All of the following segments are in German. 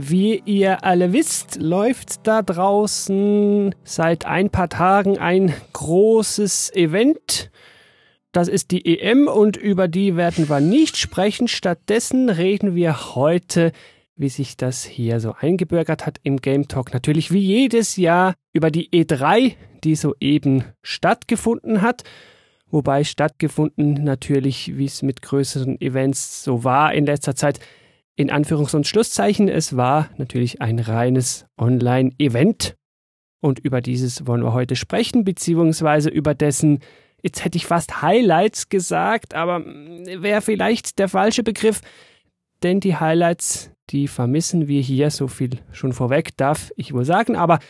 Wie ihr alle wisst, läuft da draußen seit ein paar Tagen ein großes Event. Das ist die EM und über die werden wir nicht sprechen. Stattdessen reden wir heute, wie sich das hier so eingebürgert hat im Game Talk, natürlich wie jedes Jahr über die E3, die soeben stattgefunden hat. Wobei stattgefunden natürlich, wie es mit größeren Events so war in letzter Zeit, in Anführungs- und Schlusszeichen, es war natürlich ein reines Online-Event. Und über dieses wollen wir heute sprechen, beziehungsweise über dessen, jetzt hätte ich fast Highlights gesagt, aber wäre vielleicht der falsche Begriff, denn die Highlights, die vermissen wir hier, so viel schon vorweg darf ich wohl sagen, aber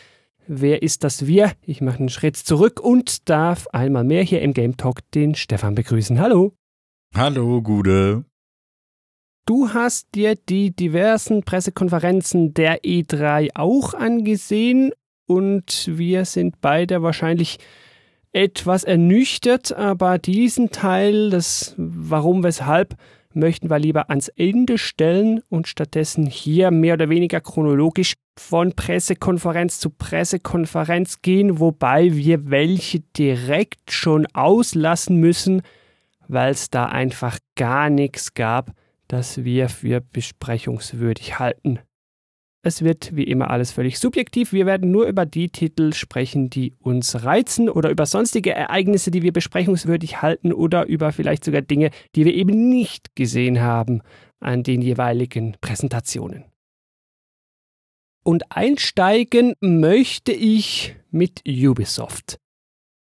Wer ist das Wir? Ich mache einen Schritt zurück und darf einmal mehr hier im Game Talk den Stefan begrüßen. Hallo. Hallo, Gude. Du hast dir die diversen Pressekonferenzen der E3 auch angesehen und wir sind beide wahrscheinlich etwas ernüchtert, aber diesen Teil, das Warum, weshalb, möchten wir lieber ans Ende stellen und stattdessen hier mehr oder weniger chronologisch von Pressekonferenz zu Pressekonferenz gehen, wobei wir welche direkt schon auslassen müssen, weil es da einfach gar nichts gab, das wir für besprechungswürdig halten. Es wird wie immer alles völlig subjektiv. Wir werden nur über die Titel sprechen, die uns reizen oder über sonstige Ereignisse, die wir besprechungswürdig halten oder über vielleicht sogar Dinge, die wir eben nicht gesehen haben an den jeweiligen Präsentationen. Und einsteigen möchte ich mit Ubisoft.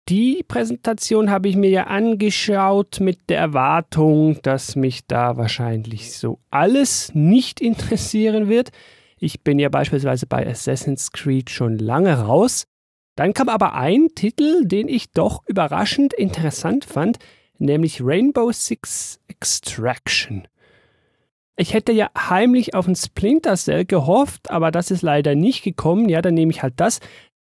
Die Präsentation habe ich mir ja angeschaut mit der Erwartung, dass mich da wahrscheinlich so alles nicht interessieren wird. Ich bin ja beispielsweise bei Assassin's Creed schon lange raus. Dann kam aber ein Titel, den ich doch überraschend interessant fand, nämlich Rainbow Six Extraction. Ich hätte ja heimlich auf ein Splinter Cell gehofft, aber das ist leider nicht gekommen. Ja, dann nehme ich halt das.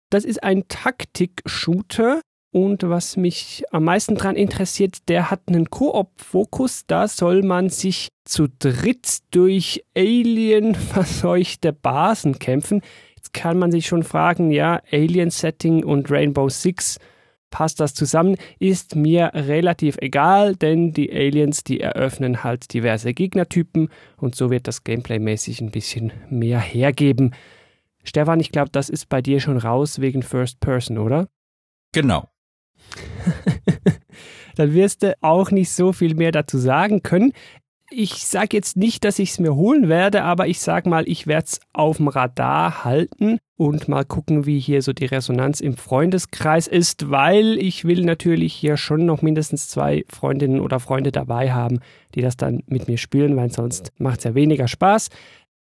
Das ist ein Taktik-Shooter und was mich am meisten daran interessiert, der hat einen Koop-Fokus. Da soll man sich zu dritt durch Alien-verseuchte Basen kämpfen. Jetzt kann man sich schon fragen, ja, Alien-Setting und Rainbow Six, passt das zusammen? Ist mir relativ egal, denn die Aliens, die eröffnen halt diverse Gegnertypen und so wird das Gameplay-mäßig ein bisschen mehr hergeben. Stefan, ich glaube, das ist bei dir schon raus wegen First Person, oder? Genau. dann wirst du auch nicht so viel mehr dazu sagen können. Ich sage jetzt nicht, dass ich es mir holen werde, aber ich sage mal, ich werde es auf dem Radar halten und mal gucken, wie hier so die Resonanz im Freundeskreis ist, weil ich will natürlich hier schon noch mindestens zwei Freundinnen oder Freunde dabei haben, die das dann mit mir spielen, weil sonst macht es ja weniger Spaß.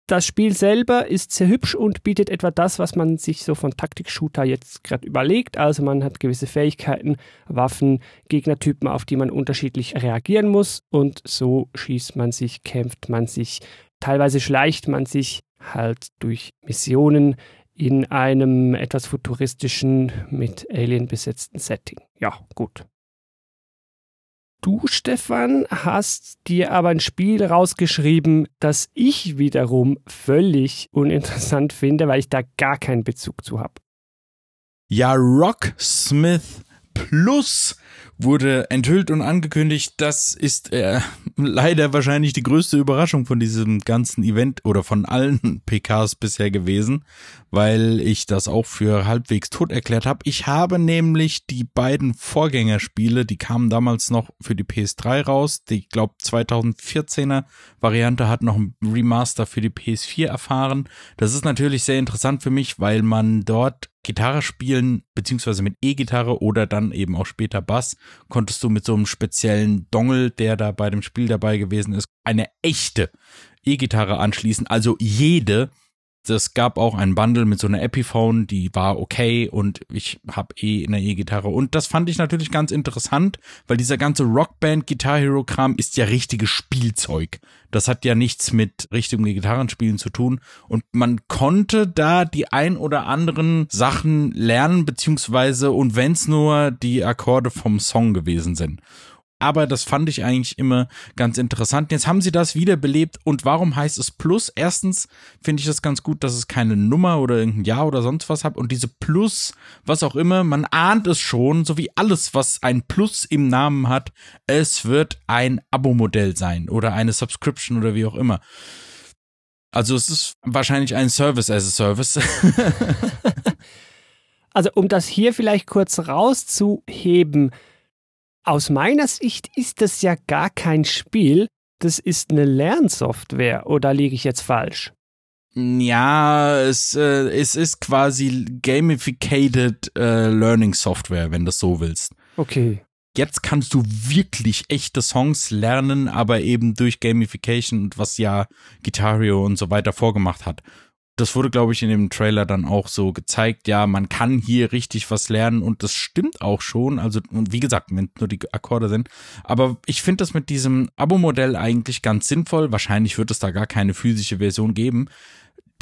Das Spiel selber ist sehr hübsch und bietet etwa das, was man sich so von Taktik-Shooter jetzt gerade überlegt. Also man hat gewisse Fähigkeiten, Waffen, Gegnertypen, auf die man unterschiedlich reagieren muss. Und so schießt man sich, kämpft man sich, teilweise schleicht man sich halt durch Missionen in einem etwas futuristischen, mit Alien besetzten Setting. Ja, gut. Du, Stefan, hast dir aber ein Spiel rausgeschrieben, das ich wiederum völlig uninteressant finde, weil ich da gar keinen Bezug zu habe. Ja, Rocksmith Plus wurde enthüllt und angekündigt. Das ist äh, leider wahrscheinlich die größte Überraschung von diesem ganzen Event oder von allen PKs bisher gewesen, weil ich das auch für halbwegs tot erklärt habe. Ich habe nämlich die beiden Vorgängerspiele, die kamen damals noch für die PS3 raus. Die, ich glaube, 2014er Variante hat noch ein Remaster für die PS4 erfahren. Das ist natürlich sehr interessant für mich, weil man dort Gitarre spielen, beziehungsweise mit E-Gitarre oder dann eben auch später Bass, konntest du mit so einem speziellen Dongle, der da bei dem Spiel dabei gewesen ist, eine echte E-Gitarre anschließen, also jede. Das gab auch ein Bundle mit so einer Epiphone, die war okay und ich habe eh eine E-Gitarre. Und das fand ich natürlich ganz interessant, weil dieser ganze Rockband Guitar Hero Kram ist ja richtiges Spielzeug. Das hat ja nichts mit richtigem Gitarrenspielen zu tun. Und man konnte da die ein oder anderen Sachen lernen, beziehungsweise und wenn's nur die Akkorde vom Song gewesen sind aber das fand ich eigentlich immer ganz interessant. Jetzt haben sie das wiederbelebt und warum heißt es Plus? Erstens finde ich das ganz gut, dass es keine Nummer oder irgendein Jahr oder sonst was hat und diese Plus, was auch immer, man ahnt es schon, so wie alles, was ein Plus im Namen hat, es wird ein Abo-Modell sein oder eine Subscription oder wie auch immer. Also es ist wahrscheinlich ein Service as a Service. also um das hier vielleicht kurz rauszuheben, aus meiner Sicht ist das ja gar kein Spiel, das ist eine Lernsoftware, oder liege ich jetzt falsch? Ja, es, äh, es ist quasi gamificated äh, Learning Software, wenn du das so willst. Okay. Jetzt kannst du wirklich echte Songs lernen, aber eben durch Gamification, was ja Guitario und so weiter vorgemacht hat das wurde, glaube ich, in dem Trailer dann auch so gezeigt, ja, man kann hier richtig was lernen und das stimmt auch schon. Also, und wie gesagt, wenn nur die Akkorde sind. Aber ich finde das mit diesem Abo-Modell eigentlich ganz sinnvoll. Wahrscheinlich wird es da gar keine physische Version geben.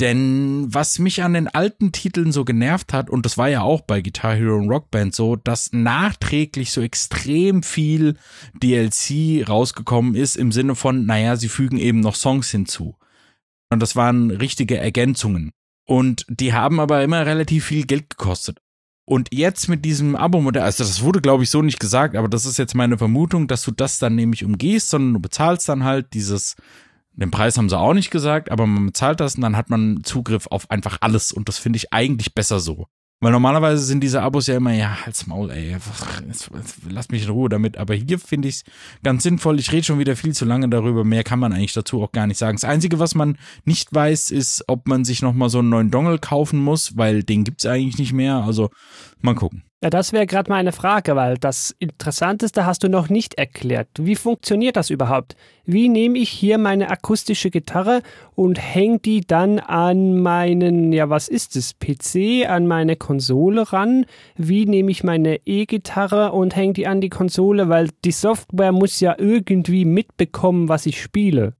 Denn was mich an den alten Titeln so genervt hat, und das war ja auch bei Guitar Hero und Rock Band so, dass nachträglich so extrem viel DLC rausgekommen ist im Sinne von, naja, sie fügen eben noch Songs hinzu. Und das waren richtige Ergänzungen. Und die haben aber immer relativ viel Geld gekostet. Und jetzt mit diesem Abo-Modell, also das wurde glaube ich so nicht gesagt, aber das ist jetzt meine Vermutung, dass du das dann nämlich umgehst, sondern du bezahlst dann halt dieses, den Preis haben sie auch nicht gesagt, aber man bezahlt das und dann hat man Zugriff auf einfach alles und das finde ich eigentlich besser so. Weil normalerweise sind diese Abos ja immer, ja, halt's Maul, ey, lass mich in Ruhe damit. Aber hier finde ich es ganz sinnvoll. Ich rede schon wieder viel zu lange darüber. Mehr kann man eigentlich dazu auch gar nicht sagen. Das Einzige, was man nicht weiß, ist, ob man sich nochmal so einen neuen Dongle kaufen muss, weil den gibt's eigentlich nicht mehr. Also mal gucken. Ja, das wäre gerade meine Frage, weil das Interessanteste hast du noch nicht erklärt. Wie funktioniert das überhaupt? Wie nehme ich hier meine akustische Gitarre und hänge die dann an meinen, ja, was ist es, PC, an meine Konsole ran? Wie nehme ich meine E-Gitarre und hänge die an die Konsole? Weil die Software muss ja irgendwie mitbekommen, was ich spiele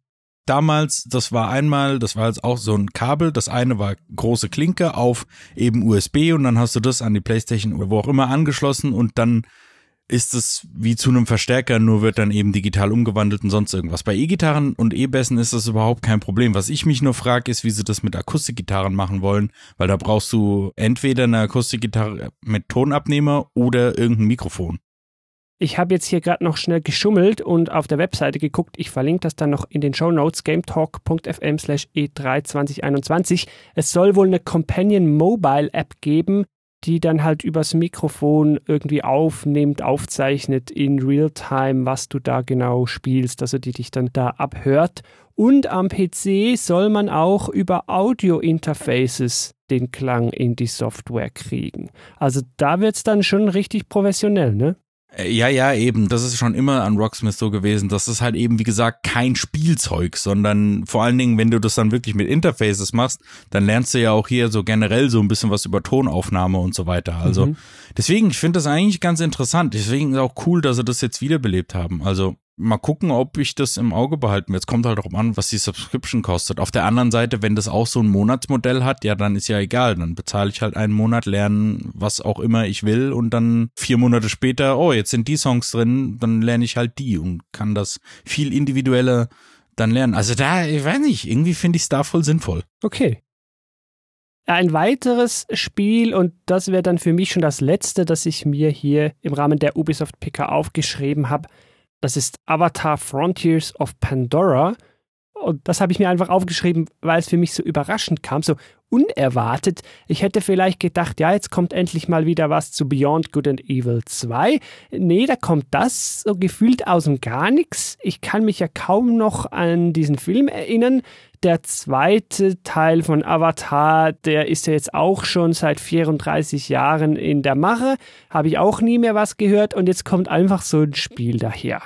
damals, das war einmal, das war jetzt auch so ein Kabel, das eine war große Klinke auf eben USB und dann hast du das an die Playstation oder wo auch immer angeschlossen und dann ist es wie zu einem Verstärker, nur wird dann eben digital umgewandelt und sonst irgendwas. Bei E-Gitarren und E-Bässen ist das überhaupt kein Problem. Was ich mich nur frage, ist, wie sie das mit Akustikgitarren machen wollen, weil da brauchst du entweder eine Akustikgitarre mit Tonabnehmer oder irgendein Mikrofon. Ich habe jetzt hier gerade noch schnell geschummelt und auf der Webseite geguckt. Ich verlinke das dann noch in den Show Notes gametalk.fm slash e3 2021. Es soll wohl eine Companion Mobile App geben, die dann halt übers Mikrofon irgendwie aufnimmt, aufzeichnet in Realtime, was du da genau spielst, also die dich dann da abhört. Und am PC soll man auch über Audio-Interfaces den Klang in die Software kriegen. Also da wird es dann schon richtig professionell, ne? Äh, ja, ja, eben. Das ist schon immer an Rocksmith so gewesen. Das ist halt eben, wie gesagt, kein Spielzeug, sondern vor allen Dingen, wenn du das dann wirklich mit Interfaces machst, dann lernst du ja auch hier so generell so ein bisschen was über Tonaufnahme und so weiter. Also mhm. deswegen, ich finde das eigentlich ganz interessant. Deswegen ist auch cool, dass sie das jetzt wiederbelebt haben. Also mal gucken, ob ich das im Auge behalten will. Jetzt kommt halt darauf an, was die Subscription kostet. Auf der anderen Seite, wenn das auch so ein Monatsmodell hat, ja, dann ist ja egal. Dann bezahle ich halt einen Monat, lernen, was auch immer ich will und dann vier Monate später, oh, jetzt sind die Songs drin, dann lerne ich halt die und kann das viel individueller dann lernen. Also da, ich weiß nicht, irgendwie finde ich es da voll sinnvoll. Okay. Ein weiteres Spiel, und das wäre dann für mich schon das letzte, das ich mir hier im Rahmen der Ubisoft PK aufgeschrieben habe, das ist Avatar Frontiers of Pandora. Und das habe ich mir einfach aufgeschrieben, weil es für mich so überraschend kam, so unerwartet. Ich hätte vielleicht gedacht, ja, jetzt kommt endlich mal wieder was zu Beyond Good and Evil 2. Nee, da kommt das so gefühlt aus dem gar nichts. Ich kann mich ja kaum noch an diesen Film erinnern. Der zweite Teil von Avatar, der ist ja jetzt auch schon seit 34 Jahren in der Mache. Habe ich auch nie mehr was gehört und jetzt kommt einfach so ein Spiel daher.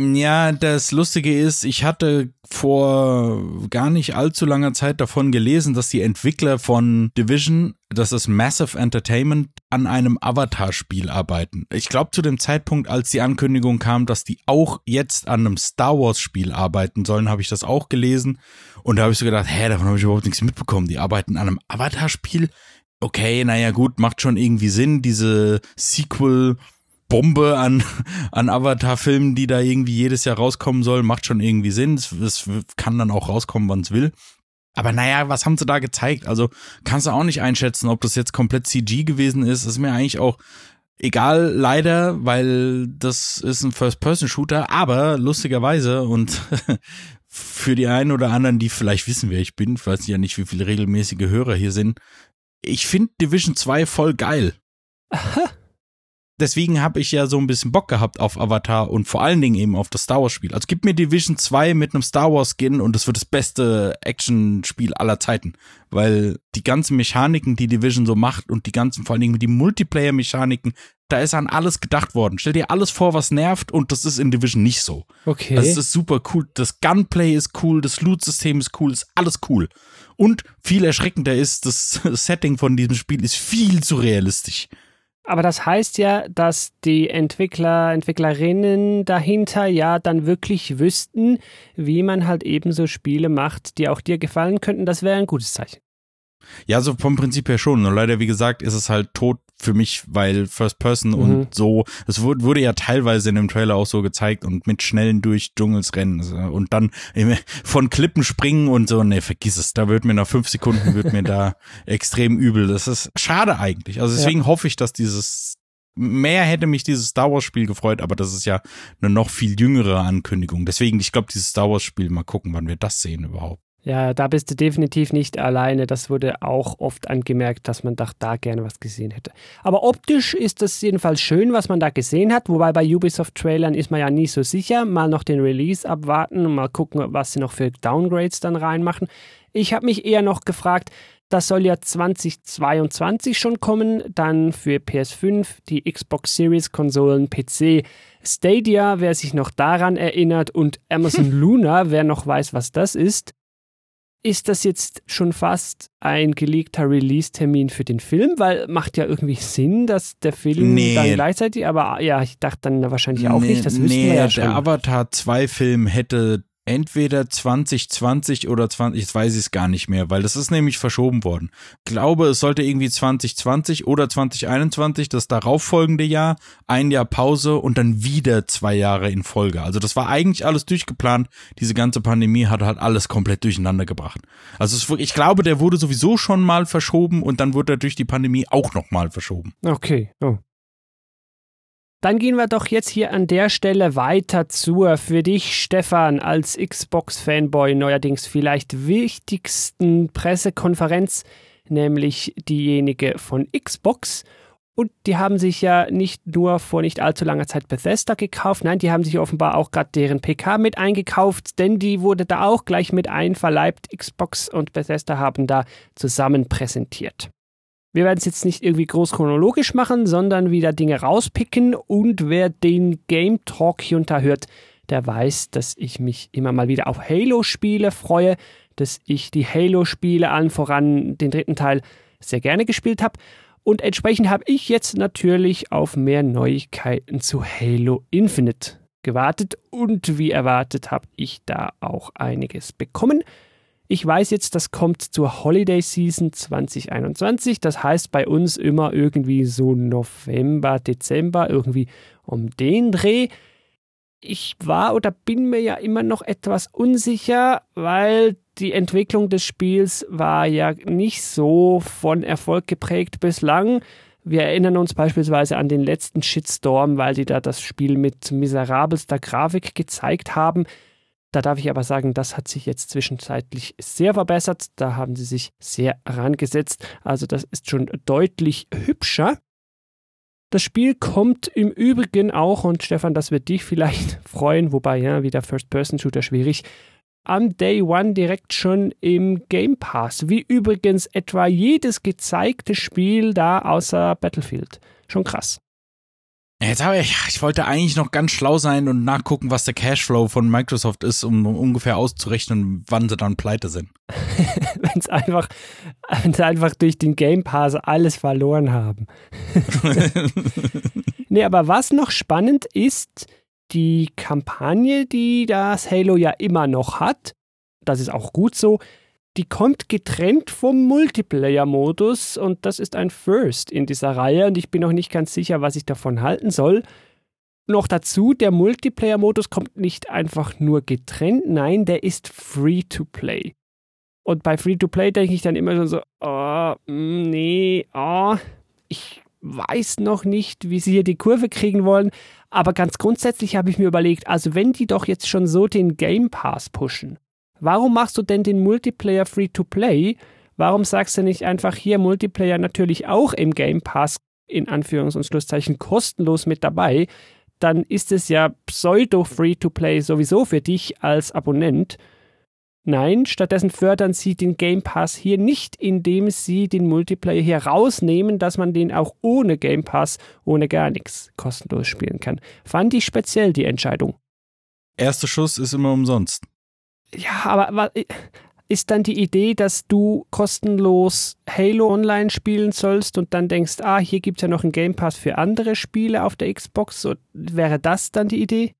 Ja, das Lustige ist, ich hatte vor gar nicht allzu langer Zeit davon gelesen, dass die Entwickler von Division, das ist Massive Entertainment, an einem Avatar-Spiel arbeiten. Ich glaube zu dem Zeitpunkt, als die Ankündigung kam, dass die auch jetzt an einem Star Wars-Spiel arbeiten sollen, habe ich das auch gelesen. Und da habe ich so gedacht, hä, davon habe ich überhaupt nichts mitbekommen. Die arbeiten an einem Avatar-Spiel? Okay, naja gut, macht schon irgendwie Sinn, diese Sequel- Bombe an, an Avatar-Filmen, die da irgendwie jedes Jahr rauskommen soll, macht schon irgendwie Sinn. Es, kann dann auch rauskommen, wann es will. Aber naja, was haben sie da gezeigt? Also kannst du auch nicht einschätzen, ob das jetzt komplett CG gewesen ist. Das ist mir eigentlich auch egal, leider, weil das ist ein First-Person-Shooter. Aber lustigerweise und für die einen oder anderen, die vielleicht wissen, wer ich bin, ich weiß ja nicht, wie viele regelmäßige Hörer hier sind, ich finde Division 2 voll geil. Aha deswegen habe ich ja so ein bisschen Bock gehabt auf Avatar und vor allen Dingen eben auf das Star Wars Spiel. Also gib mir Division 2 mit einem Star Wars Skin und es wird das beste Action-Spiel aller Zeiten. Weil die ganzen Mechaniken, die Division so macht und die ganzen, vor allen Dingen die Multiplayer-Mechaniken, da ist an alles gedacht worden. Stell dir alles vor, was nervt und das ist in Division nicht so. Okay. Das ist super cool. Das Gunplay ist cool, das Loot-System ist cool, ist alles cool. Und viel erschreckender ist, das Setting von diesem Spiel ist viel zu realistisch. Aber das heißt ja, dass die Entwickler, Entwicklerinnen dahinter ja dann wirklich wüssten, wie man halt eben so Spiele macht, die auch dir gefallen könnten. Das wäre ein gutes Zeichen. Ja, so vom Prinzip her schon. Nur leider, wie gesagt, ist es halt tot für mich, weil First Person mhm. und so, es wurde, wurde ja teilweise in dem Trailer auch so gezeigt und mit schnellen durch Dschungels rennen und dann von Klippen springen und so, ne, vergiss es, da wird mir nach fünf Sekunden wird mir da extrem übel. Das ist schade eigentlich. Also deswegen ja. hoffe ich, dass dieses mehr hätte mich dieses Star Wars Spiel gefreut, aber das ist ja eine noch viel jüngere Ankündigung. Deswegen, ich glaube, dieses Star Wars Spiel, mal gucken, wann wir das sehen überhaupt. Ja, da bist du definitiv nicht alleine. Das wurde auch oft angemerkt, dass man doch da gerne was gesehen hätte. Aber optisch ist das jedenfalls schön, was man da gesehen hat. Wobei bei Ubisoft-Trailern ist man ja nie so sicher. Mal noch den Release abwarten und mal gucken, was sie noch für Downgrades dann reinmachen. Ich habe mich eher noch gefragt, das soll ja 2022 schon kommen, dann für PS5, die Xbox Series Konsolen, PC, Stadia, wer sich noch daran erinnert, und Amazon Luna, wer noch weiß, was das ist. Ist das jetzt schon fast ein gelegter Release-Termin für den Film? Weil macht ja irgendwie Sinn, dass der Film nee. dann gleichzeitig, aber ja, ich dachte dann wahrscheinlich auch nee, nicht. Das wüssten nee, wir ja schon. Der Avatar 2-Film hätte entweder 2020 oder 20, jetzt weiß ich es gar nicht mehr, weil das ist nämlich verschoben worden. Ich glaube, es sollte irgendwie 2020 oder 2021, das darauffolgende Jahr, ein Jahr Pause und dann wieder zwei Jahre in Folge. Also das war eigentlich alles durchgeplant. Diese ganze Pandemie hat halt alles komplett durcheinander gebracht. Also es, ich glaube, der wurde sowieso schon mal verschoben und dann wurde er durch die Pandemie auch nochmal verschoben. Okay. Oh. Dann gehen wir doch jetzt hier an der Stelle weiter zur für dich, Stefan, als Xbox-Fanboy neuerdings vielleicht wichtigsten Pressekonferenz, nämlich diejenige von Xbox. Und die haben sich ja nicht nur vor nicht allzu langer Zeit Bethesda gekauft, nein, die haben sich offenbar auch gerade deren PK mit eingekauft, denn die wurde da auch gleich mit einverleibt. Xbox und Bethesda haben da zusammen präsentiert. Wir werden es jetzt nicht irgendwie groß chronologisch machen, sondern wieder Dinge rauspicken. Und wer den Game Talk hier unterhört, der weiß, dass ich mich immer mal wieder auf Halo-Spiele freue, dass ich die Halo-Spiele allen voran den dritten Teil sehr gerne gespielt habe. Und entsprechend habe ich jetzt natürlich auf mehr Neuigkeiten zu Halo Infinite gewartet. Und wie erwartet habe ich da auch einiges bekommen. Ich weiß jetzt, das kommt zur Holiday Season 2021. Das heißt bei uns immer irgendwie so November, Dezember, irgendwie um den Dreh. Ich war oder bin mir ja immer noch etwas unsicher, weil die Entwicklung des Spiels war ja nicht so von Erfolg geprägt bislang. Wir erinnern uns beispielsweise an den letzten Shitstorm, weil sie da das Spiel mit miserabelster Grafik gezeigt haben. Da darf ich aber sagen, das hat sich jetzt zwischenzeitlich sehr verbessert. Da haben sie sich sehr herangesetzt. Also das ist schon deutlich hübscher. Das Spiel kommt im Übrigen auch, und Stefan, das wird dich vielleicht freuen, wobei ja wieder First-Person-Shooter schwierig, am Day One direkt schon im Game Pass. Wie übrigens etwa jedes gezeigte Spiel da außer Battlefield. Schon krass. Jetzt aber ich, ich wollte eigentlich noch ganz schlau sein und nachgucken, was der Cashflow von Microsoft ist, um ungefähr auszurechnen, wann sie dann pleite sind. wenn es einfach, wenn sie einfach durch den Game Pass alles verloren haben. nee, aber was noch spannend ist, die Kampagne, die das Halo ja immer noch hat, das ist auch gut so, die kommt getrennt vom Multiplayer-Modus und das ist ein First in dieser Reihe und ich bin noch nicht ganz sicher, was ich davon halten soll. Noch dazu, der Multiplayer-Modus kommt nicht einfach nur getrennt, nein, der ist Free-to-Play. Und bei Free-to-Play denke ich dann immer schon so, oh, nee, oh, ich weiß noch nicht, wie sie hier die Kurve kriegen wollen. Aber ganz grundsätzlich habe ich mir überlegt, also wenn die doch jetzt schon so den Game Pass pushen, Warum machst du denn den Multiplayer Free-to-Play? Warum sagst du nicht einfach hier Multiplayer natürlich auch im Game Pass in Anführungs- und Schlusszeichen kostenlos mit dabei? Dann ist es ja pseudo-Free-to-Play sowieso für dich als Abonnent. Nein, stattdessen fördern sie den Game Pass hier nicht, indem sie den Multiplayer hier rausnehmen, dass man den auch ohne Game Pass, ohne gar nichts kostenlos spielen kann. Fand ich speziell die Entscheidung. Erster Schuss ist immer umsonst. Ja, aber ist dann die Idee, dass du kostenlos Halo Online spielen sollst und dann denkst, ah, hier gibt es ja noch einen Game Pass für andere Spiele auf der Xbox? So, wäre das dann die Idee?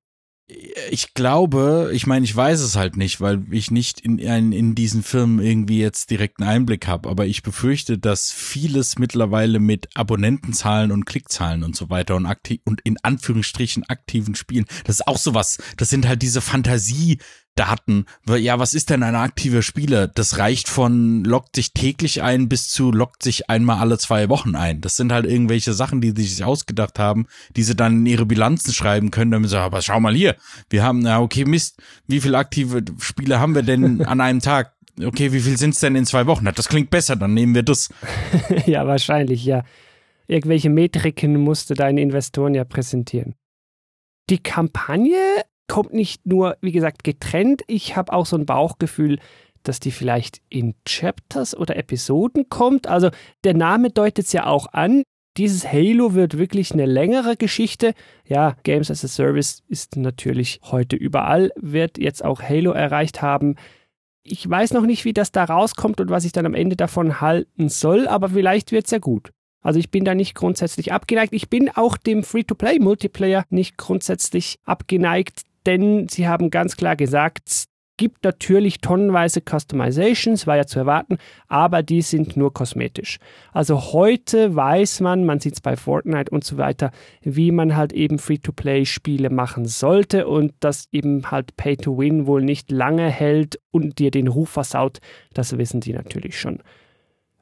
ich glaube, ich meine, ich weiß es halt nicht, weil ich nicht in, in, in diesen Firmen irgendwie jetzt direkten Einblick habe, aber ich befürchte, dass vieles mittlerweile mit Abonnentenzahlen und Klickzahlen und so weiter und aktiv und in Anführungsstrichen aktiven Spielen, das ist auch sowas, das sind halt diese Fantasie Daten. Ja, was ist denn ein aktiver Spieler? Das reicht von lockt sich täglich ein bis zu lockt sich einmal alle zwei Wochen ein. Das sind halt irgendwelche Sachen, die sie sich ausgedacht haben, die sie dann in ihre Bilanzen schreiben können, damit sie, aber schau mal hier, wir haben, ja, okay, Mist, wie viele aktive Spieler haben wir denn an einem Tag? Okay, wie viel sind's denn in zwei Wochen? Na, das klingt besser, dann nehmen wir das. ja, wahrscheinlich, ja. Irgendwelche Metriken musste deine Investoren ja präsentieren. Die Kampagne kommt nicht nur, wie gesagt, getrennt. Ich habe auch so ein Bauchgefühl, dass die vielleicht in Chapters oder Episoden kommt. Also der Name deutet es ja auch an. Dieses Halo wird wirklich eine längere Geschichte. Ja, Games as a Service ist natürlich heute überall, wird jetzt auch Halo erreicht haben. Ich weiß noch nicht, wie das da rauskommt und was ich dann am Ende davon halten soll, aber vielleicht wird es ja gut. Also ich bin da nicht grundsätzlich abgeneigt. Ich bin auch dem Free-to-Play-Multiplayer nicht grundsätzlich abgeneigt denn sie haben ganz klar gesagt, es gibt natürlich tonnenweise Customizations, war ja zu erwarten, aber die sind nur kosmetisch. Also heute weiß man, man sieht es bei Fortnite und so weiter, wie man halt eben Free-to-Play-Spiele machen sollte und dass eben halt Pay-to-Win wohl nicht lange hält und dir den Ruf versaut, das wissen die natürlich schon.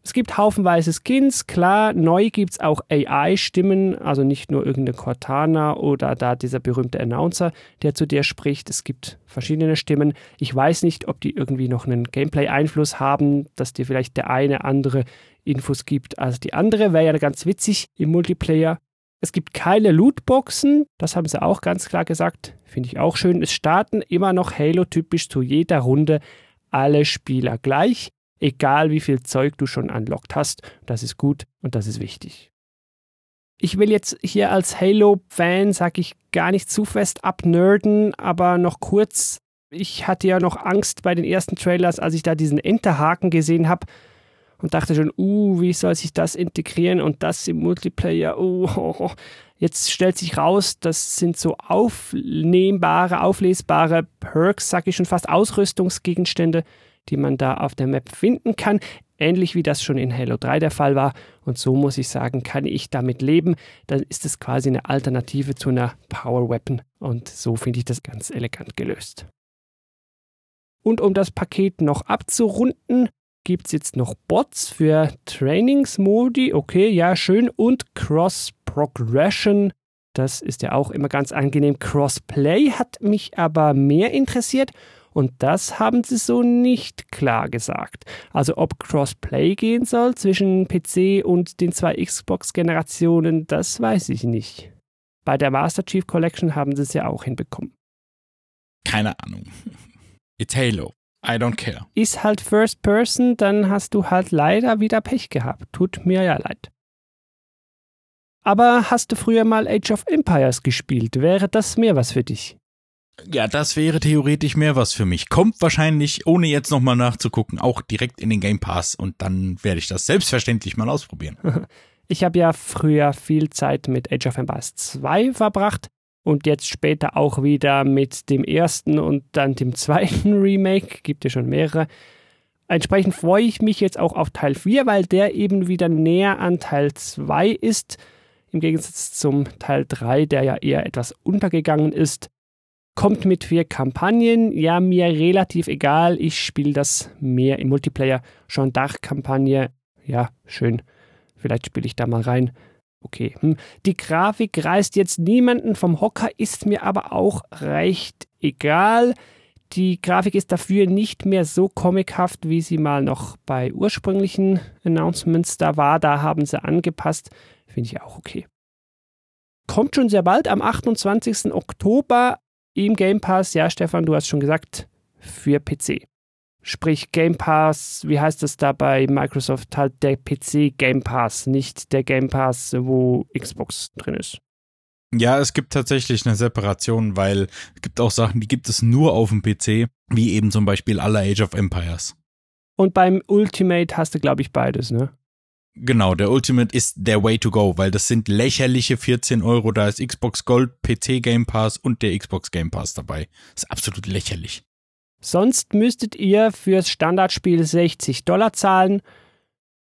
Es gibt haufenweise Skins, klar, neu gibt es auch AI-Stimmen, also nicht nur irgendeine Cortana oder da dieser berühmte Announcer, der zu dir spricht. Es gibt verschiedene Stimmen. Ich weiß nicht, ob die irgendwie noch einen Gameplay-Einfluss haben, dass dir vielleicht der eine andere Infos gibt als die andere. Wäre ja ganz witzig im Multiplayer. Es gibt keine Lootboxen, das haben sie auch ganz klar gesagt. Finde ich auch schön. Es starten immer noch Halo-typisch zu jeder Runde alle Spieler gleich egal wie viel Zeug du schon unlocked hast. Das ist gut und das ist wichtig. Ich will jetzt hier als Halo-Fan, sag ich, gar nicht zu fest abnerden, aber noch kurz. Ich hatte ja noch Angst bei den ersten Trailers, als ich da diesen Enterhaken gesehen habe und dachte schon, uh, wie soll sich das integrieren und das im Multiplayer, uh, Jetzt stellt sich raus, das sind so aufnehmbare, auflesbare Perks, sag ich schon fast, Ausrüstungsgegenstände, die man da auf der Map finden kann, ähnlich wie das schon in Halo 3 der Fall war. Und so muss ich sagen, kann ich damit leben. Dann ist es quasi eine Alternative zu einer Power Weapon. Und so finde ich das ganz elegant gelöst. Und um das Paket noch abzurunden, gibt es jetzt noch Bots für Trainingsmodi. Okay, ja, schön. Und Cross Progression. Das ist ja auch immer ganz angenehm. Crossplay hat mich aber mehr interessiert. Und das haben sie so nicht klar gesagt. Also ob Crossplay gehen soll zwischen PC und den zwei Xbox-Generationen, das weiß ich nicht. Bei der Master Chief Collection haben sie es ja auch hinbekommen. Keine Ahnung. It's Halo. I don't care. Ist halt First Person, dann hast du halt leider wieder Pech gehabt. Tut mir ja leid. Aber hast du früher mal Age of Empires gespielt? Wäre das mehr was für dich? Ja, das wäre theoretisch mehr was für mich. Kommt wahrscheinlich, ohne jetzt nochmal nachzugucken, auch direkt in den Game Pass und dann werde ich das selbstverständlich mal ausprobieren. Ich habe ja früher viel Zeit mit Age of Empires 2 verbracht und jetzt später auch wieder mit dem ersten und dann dem zweiten Remake. Gibt ja schon mehrere. Entsprechend freue ich mich jetzt auch auf Teil 4, weil der eben wieder näher an Teil 2 ist. Im Gegensatz zum Teil 3, der ja eher etwas untergegangen ist. Kommt mit vier Kampagnen. Ja, mir relativ egal. Ich spiele das mehr im Multiplayer. Schon Dachkampagne. Ja, schön. Vielleicht spiele ich da mal rein. Okay. Hm. Die Grafik reißt jetzt niemanden vom Hocker, ist mir aber auch recht egal. Die Grafik ist dafür nicht mehr so comichaft, wie sie mal noch bei ursprünglichen Announcements da war. Da haben sie angepasst. Finde ich auch okay. Kommt schon sehr bald am 28. Oktober im Game Pass. Ja, Stefan, du hast schon gesagt, für PC. Sprich Game Pass, wie heißt das da bei Microsoft halt der PC Game Pass, nicht der Game Pass, wo Xbox drin ist. Ja, es gibt tatsächlich eine Separation, weil es gibt auch Sachen, die gibt es nur auf dem PC, wie eben zum Beispiel aller Age of Empires. Und beim Ultimate hast du, glaube ich, beides, ne? Genau, der Ultimate ist der Way to go, weil das sind lächerliche 14 Euro. Da ist Xbox Gold, PC Game Pass und der Xbox Game Pass dabei. Ist absolut lächerlich. Sonst müsstet ihr fürs Standardspiel 60 Dollar zahlen.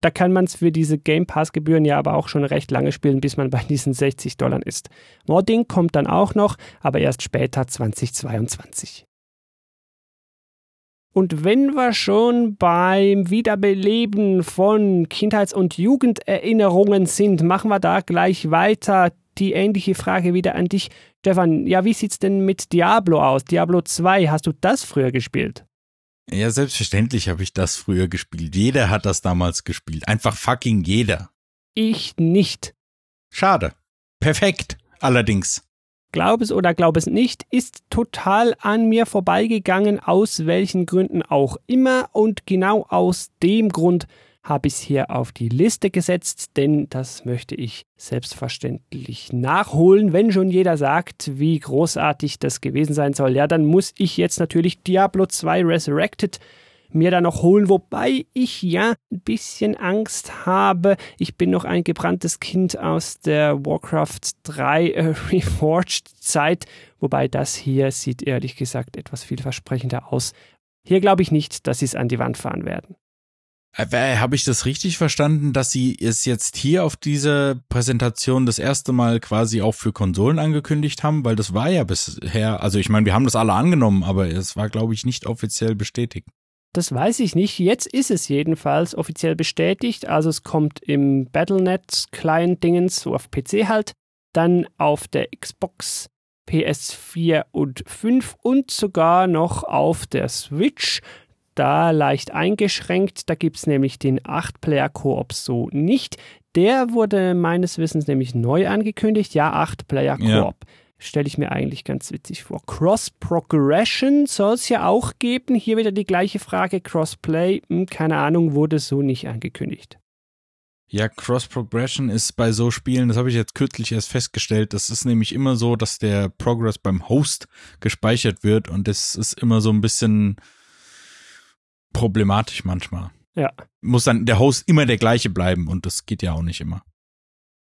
Da kann man es für diese Game Pass-Gebühren ja aber auch schon recht lange spielen, bis man bei diesen 60 Dollar ist. Modding kommt dann auch noch, aber erst später 2022. Und wenn wir schon beim Wiederbeleben von Kindheits- und Jugenderinnerungen sind, machen wir da gleich weiter. Die ähnliche Frage wieder an dich. Stefan, ja, wie sieht's denn mit Diablo aus? Diablo 2, hast du das früher gespielt? Ja, selbstverständlich habe ich das früher gespielt. Jeder hat das damals gespielt. Einfach fucking jeder. Ich nicht. Schade. Perfekt. Allerdings. Glaub es oder glaub es nicht, ist total an mir vorbeigegangen, aus welchen Gründen auch immer. Und genau aus dem Grund habe ich es hier auf die Liste gesetzt, denn das möchte ich selbstverständlich nachholen. Wenn schon jeder sagt, wie großartig das gewesen sein soll, ja, dann muss ich jetzt natürlich Diablo 2 Resurrected mir da noch holen, wobei ich ja ein bisschen Angst habe. Ich bin noch ein gebranntes Kind aus der Warcraft 3 äh, Reforged Zeit, wobei das hier sieht ehrlich gesagt etwas vielversprechender aus. Hier glaube ich nicht, dass sie es an die Wand fahren werden. Äh, Habe ich das richtig verstanden, dass sie es jetzt hier auf dieser Präsentation das erste Mal quasi auch für Konsolen angekündigt haben? Weil das war ja bisher, also ich meine, wir haben das alle angenommen, aber es war, glaube ich, nicht offiziell bestätigt. Das weiß ich nicht. Jetzt ist es jedenfalls offiziell bestätigt. Also es kommt im Battlenet Client Dingens, so auf PC halt, dann auf der Xbox, PS4 und 5 und sogar noch auf der Switch da leicht eingeschränkt. Da gibt es nämlich den 8-Player-Koop so nicht. Der wurde meines Wissens nämlich neu angekündigt. Ja, 8-Player-Koop. Ja. Stelle ich mir eigentlich ganz witzig vor. Cross-Progression soll es ja auch geben. Hier wieder die gleiche Frage. Crossplay, hm, keine Ahnung, wurde so nicht angekündigt. Ja, Cross-Progression ist bei so Spielen, das habe ich jetzt kürzlich erst festgestellt, das ist nämlich immer so, dass der Progress beim Host gespeichert wird und das ist immer so ein bisschen problematisch manchmal. Ja. Muss dann der Host immer der gleiche bleiben und das geht ja auch nicht immer.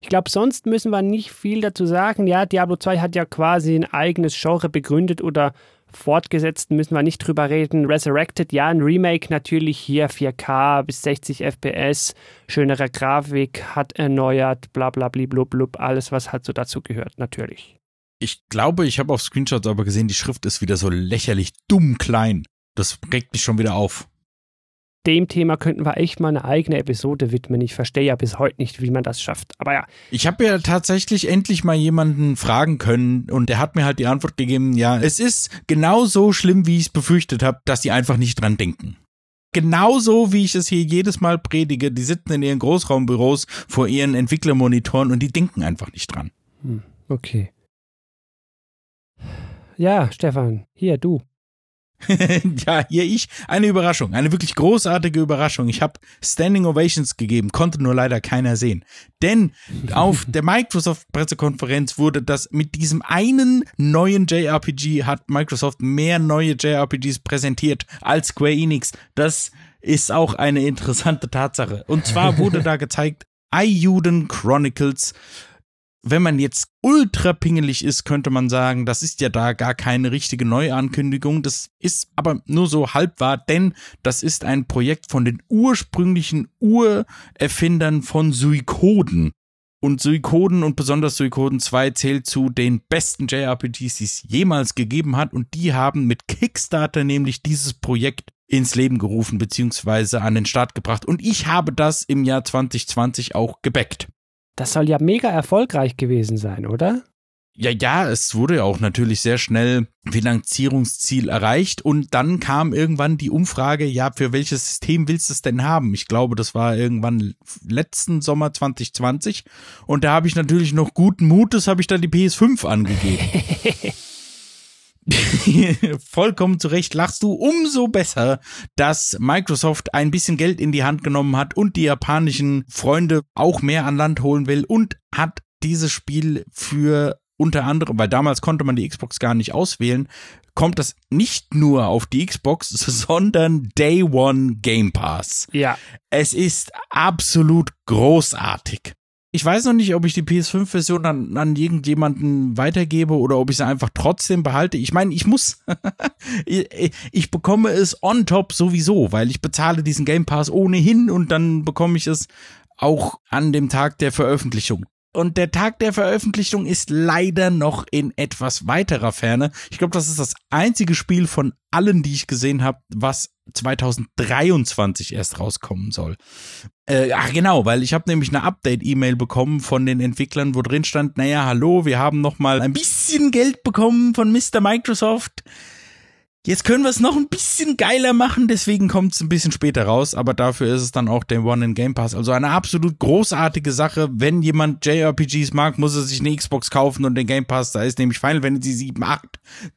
Ich glaube, sonst müssen wir nicht viel dazu sagen. Ja, Diablo 2 hat ja quasi ein eigenes Genre begründet oder fortgesetzt, müssen wir nicht drüber reden. Resurrected, ja, ein Remake natürlich hier 4K bis 60 FPS, schönere Grafik, hat erneuert, bla bla blub, blub, alles, was halt so dazu gehört, natürlich. Ich glaube, ich habe auf Screenshots aber gesehen, die Schrift ist wieder so lächerlich dumm klein. Das regt mich schon wieder auf. Dem Thema könnten wir echt mal eine eigene Episode widmen. Ich verstehe ja bis heute nicht, wie man das schafft. Aber ja. Ich habe ja tatsächlich endlich mal jemanden fragen können und der hat mir halt die Antwort gegeben, ja, es ist genauso schlimm, wie ich es befürchtet habe, dass die einfach nicht dran denken. Genauso wie ich es hier jedes Mal predige, die sitzen in ihren Großraumbüros vor ihren Entwicklermonitoren und die denken einfach nicht dran. Hm, okay. Ja, Stefan, hier du. ja, hier ich. Eine Überraschung, eine wirklich großartige Überraschung. Ich habe Standing Ovations gegeben, konnte nur leider keiner sehen. Denn auf der Microsoft-Pressekonferenz wurde das mit diesem einen neuen JRPG hat Microsoft mehr neue JRPGs präsentiert als Square Enix. Das ist auch eine interessante Tatsache. Und zwar wurde da gezeigt Ayuden Chronicles wenn man jetzt ultra pingelig ist, könnte man sagen, das ist ja da gar keine richtige Neuankündigung. Das ist aber nur so halb wahr, denn das ist ein Projekt von den ursprünglichen Urerfindern von Suikoden. Und Suikoden und besonders Suikoden 2 zählt zu den besten JRPGs, die es jemals gegeben hat. Und die haben mit Kickstarter nämlich dieses Projekt ins Leben gerufen beziehungsweise an den Start gebracht. Und ich habe das im Jahr 2020 auch gebackt. Das soll ja mega erfolgreich gewesen sein, oder? Ja, ja, es wurde ja auch natürlich sehr schnell Finanzierungsziel erreicht und dann kam irgendwann die Umfrage, ja, für welches System willst du es denn haben? Ich glaube, das war irgendwann letzten Sommer 2020 und da habe ich natürlich noch guten Mutes, habe ich dann die PS5 angegeben. Vollkommen zu Recht lachst du. Umso besser, dass Microsoft ein bisschen Geld in die Hand genommen hat und die japanischen Freunde auch mehr an Land holen will und hat dieses Spiel für unter anderem, weil damals konnte man die Xbox gar nicht auswählen, kommt das nicht nur auf die Xbox, sondern Day One Game Pass. Ja. Es ist absolut großartig. Ich weiß noch nicht, ob ich die PS5-Version an, an irgendjemanden weitergebe oder ob ich sie einfach trotzdem behalte. Ich meine, ich muss, ich, ich bekomme es on top sowieso, weil ich bezahle diesen Game Pass ohnehin und dann bekomme ich es auch an dem Tag der Veröffentlichung. Und der Tag der Veröffentlichung ist leider noch in etwas weiterer Ferne. Ich glaube, das ist das einzige Spiel von allen, die ich gesehen habe, was 2023 erst rauskommen soll. Äh, ach genau, weil ich habe nämlich eine Update-E-Mail bekommen von den Entwicklern, wo drin stand, naja, hallo, wir haben noch mal ein bisschen Geld bekommen von Mr. Microsoft. Jetzt können wir es noch ein bisschen geiler machen, deswegen kommt es ein bisschen später raus, aber dafür ist es dann auch der One in Game Pass. Also eine absolut großartige Sache. Wenn jemand JRPGs mag, muss er sich eine Xbox kaufen und den Game Pass. Da ist nämlich Final Fantasy 7, 8,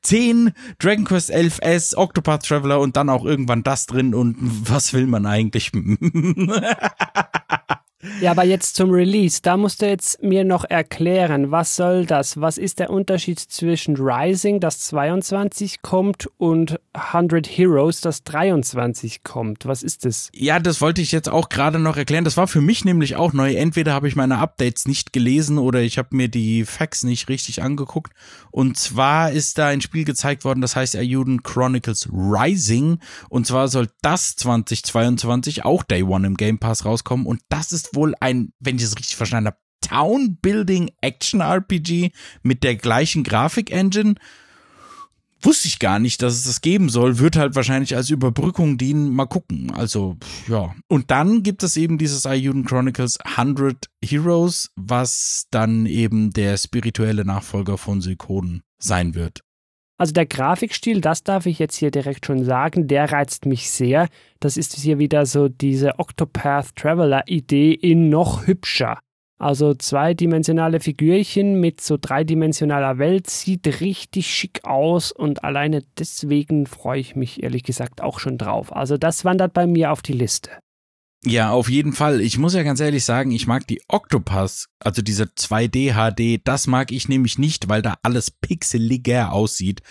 10, Dragon Quest 11S, Octopath Traveler und dann auch irgendwann das drin. Und was will man eigentlich? Ja, aber jetzt zum Release, da musst du jetzt mir noch erklären, was soll das? Was ist der Unterschied zwischen Rising, das 22 kommt, und 100 Heroes, das 23 kommt? Was ist das? Ja, das wollte ich jetzt auch gerade noch erklären. Das war für mich nämlich auch neu. Entweder habe ich meine Updates nicht gelesen oder ich habe mir die Facts nicht richtig angeguckt. Und zwar ist da ein Spiel gezeigt worden, das heißt Ayuden Chronicles Rising. Und zwar soll das 2022 auch Day One im Game Pass rauskommen. Und das ist wohl ein, wenn ich es richtig verstanden habe, Town-Building Action-RPG mit der gleichen Grafik-Engine. Wusste ich gar nicht, dass es das geben soll. Wird halt wahrscheinlich als Überbrückung dienen. Mal gucken. Also, ja. Und dann gibt es eben dieses Ayuden Chronicles 100 Heroes, was dann eben der spirituelle Nachfolger von Suikoden sein wird. Also der Grafikstil, das darf ich jetzt hier direkt schon sagen, der reizt mich sehr. Das ist hier wieder so diese Octopath Traveler Idee in noch hübscher. Also zweidimensionale Figürchen mit so dreidimensionaler Welt sieht richtig schick aus und alleine deswegen freue ich mich ehrlich gesagt auch schon drauf. Also das wandert bei mir auf die Liste. Ja, auf jeden Fall. Ich muss ja ganz ehrlich sagen, ich mag die Octopus, also diese 2D HD, das mag ich nämlich nicht, weil da alles pixeliger aussieht.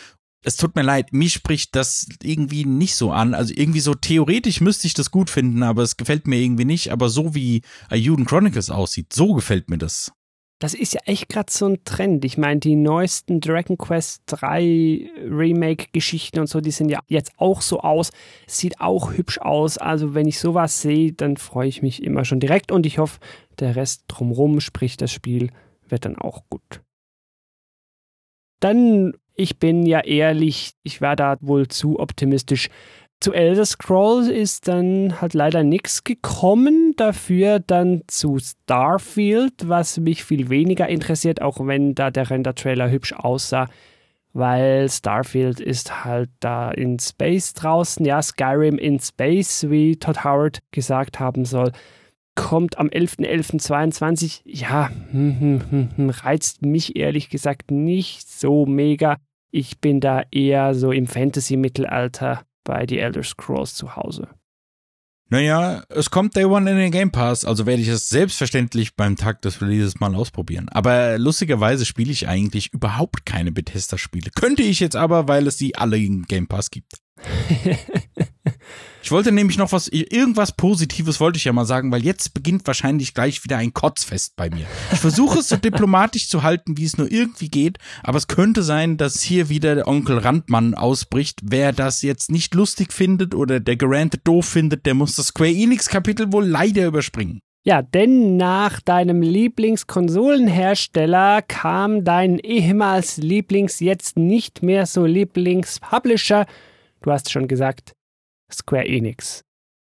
Es tut mir leid, mich spricht das irgendwie nicht so an. Also irgendwie so theoretisch müsste ich das gut finden, aber es gefällt mir irgendwie nicht. Aber so wie Ayuden Chronicles aussieht, so gefällt mir das. Das ist ja echt gerade so ein Trend. Ich meine, die neuesten Dragon Quest 3 Remake-Geschichten und so, die sehen ja jetzt auch so aus. Sieht auch hübsch aus. Also, wenn ich sowas sehe, dann freue ich mich immer schon direkt und ich hoffe, der Rest drumrum, sprich das Spiel, wird dann auch gut. Dann, ich bin ja ehrlich, ich war da wohl zu optimistisch. Zu Elder Scrolls ist dann halt leider nichts gekommen, dafür dann zu Starfield, was mich viel weniger interessiert, auch wenn da der Render-Trailer hübsch aussah, weil Starfield ist halt da in Space draußen, ja, Skyrim in Space, wie Todd Howard gesagt haben soll, kommt am 11.11.22, ja, hm, hm, hm, reizt mich ehrlich gesagt nicht so mega. Ich bin da eher so im Fantasy-Mittelalter bei The Elder Scrolls zu Hause. Naja, es kommt Day One in den Game Pass, also werde ich es selbstverständlich beim Tag des Releases mal ausprobieren. Aber lustigerweise spiele ich eigentlich überhaupt keine Bethesda-Spiele. Könnte ich jetzt aber, weil es die alle im Game Pass gibt. Ich wollte nämlich noch was, irgendwas Positives wollte ich ja mal sagen, weil jetzt beginnt wahrscheinlich gleich wieder ein Kotzfest bei mir. Ich versuche es so diplomatisch zu halten, wie es nur irgendwie geht, aber es könnte sein, dass hier wieder der Onkel Randmann ausbricht. Wer das jetzt nicht lustig findet oder der Gerante doof findet, der muss das Square Enix Kapitel wohl leider überspringen. Ja, denn nach deinem Lieblingskonsolenhersteller kam dein ehemals Lieblings, jetzt nicht mehr so Lieblingspublisher. Du hast schon gesagt, Square Enix.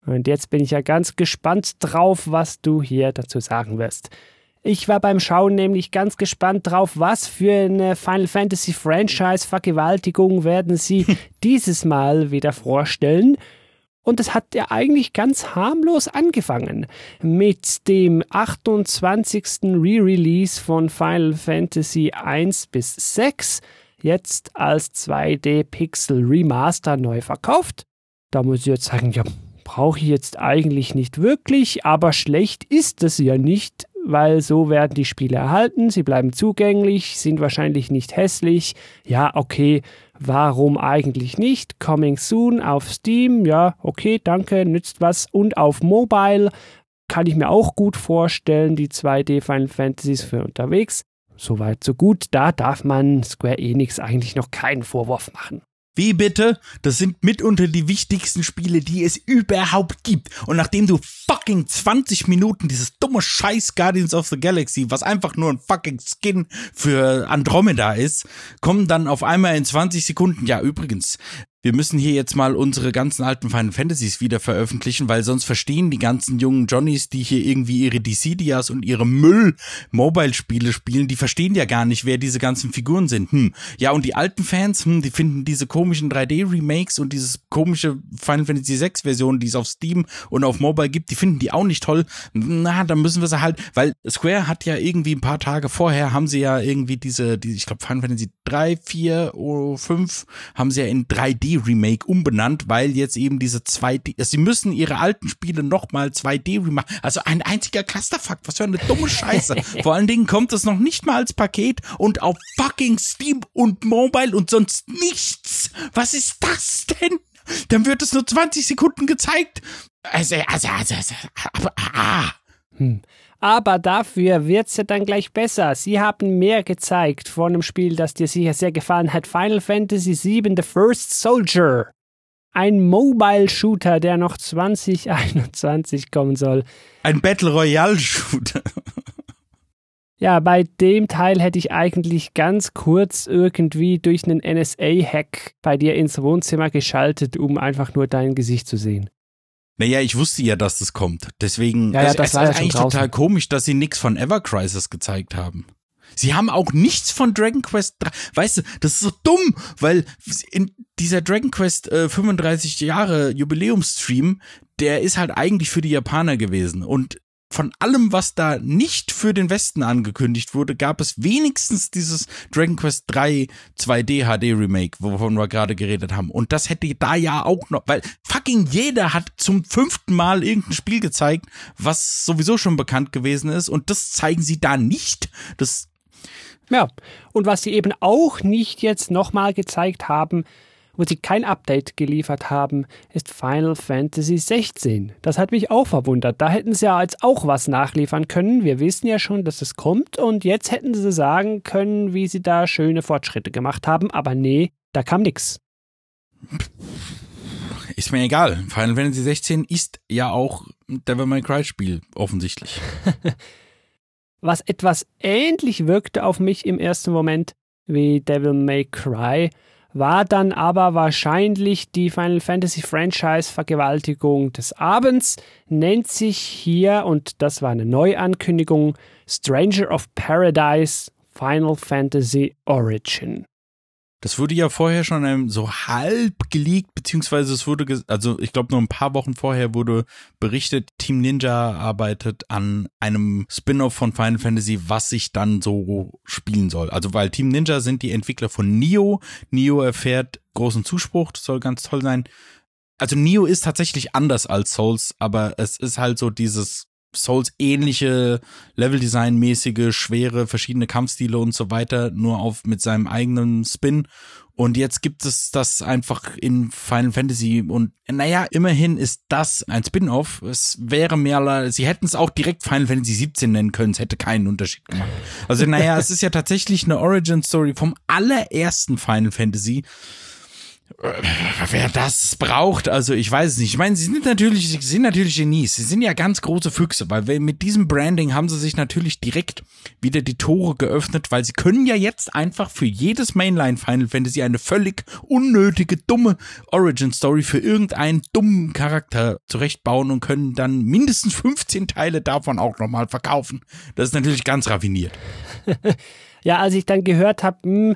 Und jetzt bin ich ja ganz gespannt drauf, was du hier dazu sagen wirst. Ich war beim Schauen nämlich ganz gespannt drauf, was für eine Final Fantasy Franchise Vergewaltigung werden sie dieses Mal wieder vorstellen. Und es hat ja eigentlich ganz harmlos angefangen mit dem 28. Re-Release von Final Fantasy 1 bis 6, jetzt als 2D Pixel Remaster neu verkauft. Da muss ich jetzt sagen, ja, brauche ich jetzt eigentlich nicht wirklich, aber schlecht ist es ja nicht, weil so werden die Spiele erhalten, sie bleiben zugänglich, sind wahrscheinlich nicht hässlich. Ja, okay, warum eigentlich nicht? Coming soon auf Steam, ja, okay, danke, nützt was. Und auf Mobile kann ich mir auch gut vorstellen, die 2D Final Fantasies für unterwegs. Soweit, so gut. Da darf man Square Enix eigentlich noch keinen Vorwurf machen. Wie bitte? Das sind mitunter die wichtigsten Spiele, die es überhaupt gibt. Und nachdem du fucking 20 Minuten dieses dumme Scheiß Guardians of the Galaxy, was einfach nur ein fucking Skin für Andromeda ist, kommen dann auf einmal in 20 Sekunden. Ja, übrigens, wir müssen hier jetzt mal unsere ganzen alten Final Fantasies wieder veröffentlichen, weil sonst verstehen die ganzen jungen Johnnies, die hier irgendwie ihre Dissidias und ihre Müll-Mobile-Spiele spielen, die verstehen ja gar nicht, wer diese ganzen Figuren sind. Hm. Ja, und die alten Fans, hm, die finden diese komischen 3D-Remakes und dieses komische Final Fantasy 6 Version, die es auf Steam und auf Mobile gibt, die finden die auch nicht toll. Na, dann müssen wir sie halt, weil Square hat ja irgendwie ein paar Tage vorher, haben sie ja irgendwie diese, die, ich glaube Final Fantasy 3, 4, 5, haben sie ja in 3D remake umbenannt, weil jetzt eben diese 2D, also sie müssen ihre alten Spiele nochmal 2D remaken. Also ein einziger Clusterfuck, was für eine dumme Scheiße. Vor allen Dingen kommt es noch nicht mal als Paket und auf fucking Steam und Mobile und sonst nichts. Was ist das denn? Dann wird es nur 20 Sekunden gezeigt. Also, also, also, also aber, ah. Hm. Aber dafür wird's ja dann gleich besser. Sie haben mehr gezeigt von einem Spiel, das dir sicher sehr gefallen hat. Final Fantasy VII The First Soldier. Ein Mobile-Shooter, der noch 2021 kommen soll. Ein Battle Royale-Shooter. Ja, bei dem Teil hätte ich eigentlich ganz kurz irgendwie durch einen NSA-Hack bei dir ins Wohnzimmer geschaltet, um einfach nur dein Gesicht zu sehen. Naja, ich wusste ja, dass das kommt. Deswegen ja, ja, das es war ja ist eigentlich draußen. total komisch, dass sie nichts von Ever Crisis gezeigt haben. Sie haben auch nichts von Dragon Quest 3. Weißt du, das ist so dumm, weil in dieser Dragon Quest äh, 35 Jahre Jubiläumstream, der ist halt eigentlich für die Japaner gewesen. Und von allem, was da nicht für den Westen angekündigt wurde, gab es wenigstens dieses Dragon Quest 3 2D HD Remake, wovon wir gerade geredet haben. Und das hätte da ja auch noch, weil fucking jeder hat zum fünften Mal irgendein Spiel gezeigt, was sowieso schon bekannt gewesen ist. Und das zeigen sie da nicht. Das Ja, und was sie eben auch nicht jetzt nochmal gezeigt haben, wo sie kein Update geliefert haben, ist Final Fantasy 16. Das hat mich auch verwundert. Da hätten sie ja jetzt auch was nachliefern können. Wir wissen ja schon, dass es kommt und jetzt hätten sie sagen können, wie sie da schöne Fortschritte gemacht haben, aber nee, da kam nix. ist mir egal. Final Fantasy 16 ist ja auch ein Devil May Cry Spiel, offensichtlich. Was etwas ähnlich wirkte auf mich im ersten Moment wie Devil May Cry, war dann aber wahrscheinlich die Final Fantasy Franchise Vergewaltigung des Abends, nennt sich hier, und das war eine Neuankündigung, Stranger of Paradise Final Fantasy Origin. Das wurde ja vorher schon so halb geleakt, beziehungsweise es wurde, also ich glaube nur ein paar Wochen vorher wurde berichtet, Team Ninja arbeitet an einem Spin-off von Final Fantasy, was sich dann so spielen soll. Also weil Team Ninja sind die Entwickler von Nio. Nio erfährt großen Zuspruch, das soll ganz toll sein. Also Nio ist tatsächlich anders als Souls, aber es ist halt so dieses Souls-ähnliche, Leveldesign-mäßige, schwere, verschiedene Kampfstile und so weiter, nur auf mit seinem eigenen Spin. Und jetzt gibt es das einfach in Final Fantasy und naja, immerhin ist das ein Spin-off. Es wäre mehr, sie hätten es auch direkt Final Fantasy 17 nennen können, es hätte keinen Unterschied gemacht. Also naja, es ist ja tatsächlich eine Origin-Story vom allerersten Final Fantasy wer das braucht, also ich weiß es nicht. Ich meine, sie sind natürlich, sie sind natürlich Genies. Sie sind ja ganz große Füchse, weil mit diesem Branding haben sie sich natürlich direkt wieder die Tore geöffnet, weil sie können ja jetzt einfach für jedes Mainline Final Fantasy eine völlig unnötige, dumme Origin Story für irgendeinen dummen Charakter zurechtbauen und können dann mindestens 15 Teile davon auch nochmal verkaufen. Das ist natürlich ganz raffiniert. ja, als ich dann gehört habe,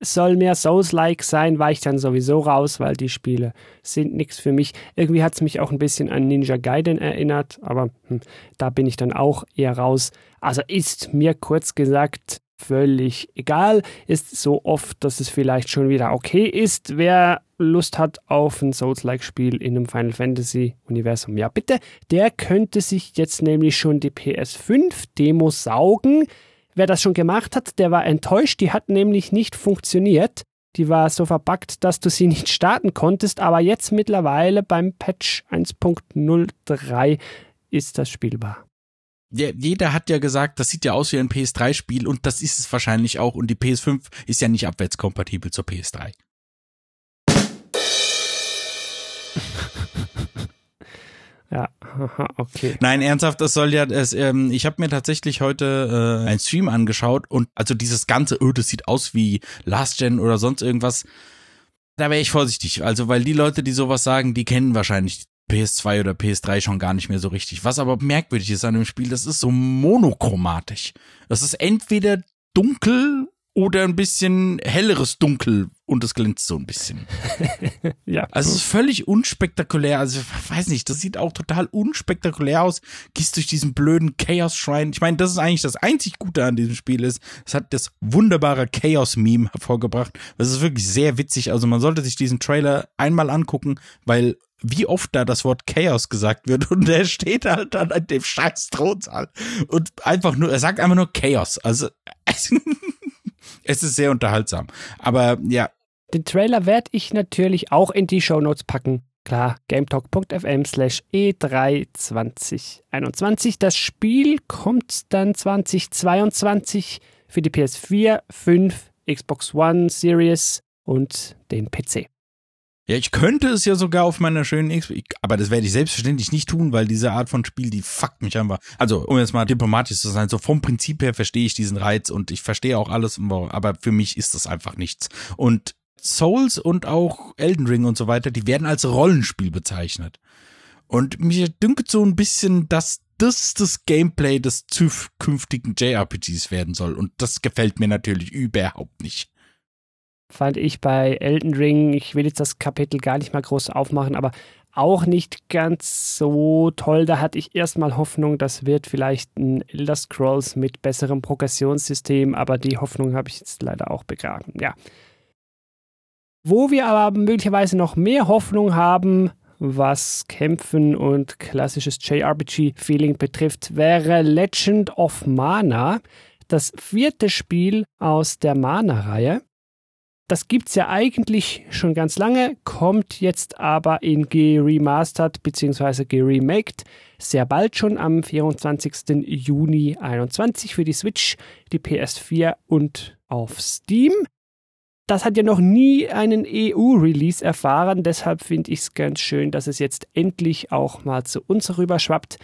soll mehr Souls-like sein, war ich dann sowieso raus, weil die Spiele sind nichts für mich. Irgendwie hat es mich auch ein bisschen an Ninja Gaiden erinnert, aber hm, da bin ich dann auch eher raus. Also ist mir kurz gesagt völlig egal. Ist so oft, dass es vielleicht schon wieder okay ist. Wer Lust hat auf ein Souls-like-Spiel in einem Final Fantasy-Universum, ja bitte, der könnte sich jetzt nämlich schon die PS5-Demo saugen. Wer das schon gemacht hat, der war enttäuscht. Die hat nämlich nicht funktioniert. Die war so verbuggt, dass du sie nicht starten konntest. Aber jetzt mittlerweile beim Patch 1.03 ist das spielbar. Ja, jeder hat ja gesagt, das sieht ja aus wie ein PS3-Spiel und das ist es wahrscheinlich auch. Und die PS5 ist ja nicht abwärtskompatibel zur PS3. Ja, okay. Nein, ernsthaft, das soll ja, es, ähm, ich habe mir tatsächlich heute äh, einen Stream angeschaut und also dieses ganze, oh, das sieht aus wie Last Gen oder sonst irgendwas. Da wäre ich vorsichtig. Also, weil die Leute, die sowas sagen, die kennen wahrscheinlich PS2 oder PS3 schon gar nicht mehr so richtig. Was aber merkwürdig ist an dem Spiel, das ist so monochromatisch. Das ist entweder dunkel oder ein bisschen helleres Dunkel und es glänzt so ein bisschen. ja. Also es ist völlig unspektakulär. Also ich weiß nicht, das sieht auch total unspektakulär aus. Gehst durch diesen blöden Chaos-Schrein. Ich meine, das ist eigentlich das einzig Gute an diesem Spiel ist. Es hat das wunderbare Chaos-Meme hervorgebracht. Das ist wirklich sehr witzig. Also man sollte sich diesen Trailer einmal angucken, weil wie oft da das Wort Chaos gesagt wird und der steht halt dann an dem scheiß Thronsaal und einfach nur, er sagt einfach nur Chaos. Also es ist sehr unterhaltsam. Aber ja. Den Trailer werde ich natürlich auch in die Shownotes packen. Klar, gametalk.fm slash E32021. Das Spiel kommt dann 2022 für die PS4, 5, Xbox One Series und den PC. Ja, ich könnte es ja sogar auf meiner schönen Xbox, aber das werde ich selbstverständlich nicht tun, weil diese Art von Spiel, die fuckt mich einfach. Also, um jetzt mal diplomatisch zu sein, so vom Prinzip her verstehe ich diesen Reiz und ich verstehe auch alles, aber für mich ist das einfach nichts. Und Souls und auch Elden Ring und so weiter, die werden als Rollenspiel bezeichnet. Und mir dünkt so ein bisschen, dass das das Gameplay des zukünftigen JRPGs werden soll. Und das gefällt mir natürlich überhaupt nicht fand ich bei Elden Ring, ich will jetzt das Kapitel gar nicht mal groß aufmachen, aber auch nicht ganz so toll. Da hatte ich erstmal Hoffnung, das wird vielleicht ein Elder Scrolls mit besserem Progressionssystem, aber die Hoffnung habe ich jetzt leider auch begraben. Ja. Wo wir aber möglicherweise noch mehr Hoffnung haben, was Kämpfen und klassisches JRPG-Feeling betrifft, wäre Legend of Mana, das vierte Spiel aus der Mana-Reihe. Das gibt's ja eigentlich schon ganz lange, kommt jetzt aber in geremastert bzw. geremaked sehr bald schon am 24. Juni 2021 für die Switch, die PS4 und auf Steam. Das hat ja noch nie einen EU-Release erfahren, deshalb finde ich es ganz schön, dass es jetzt endlich auch mal zu uns rüberschwappt.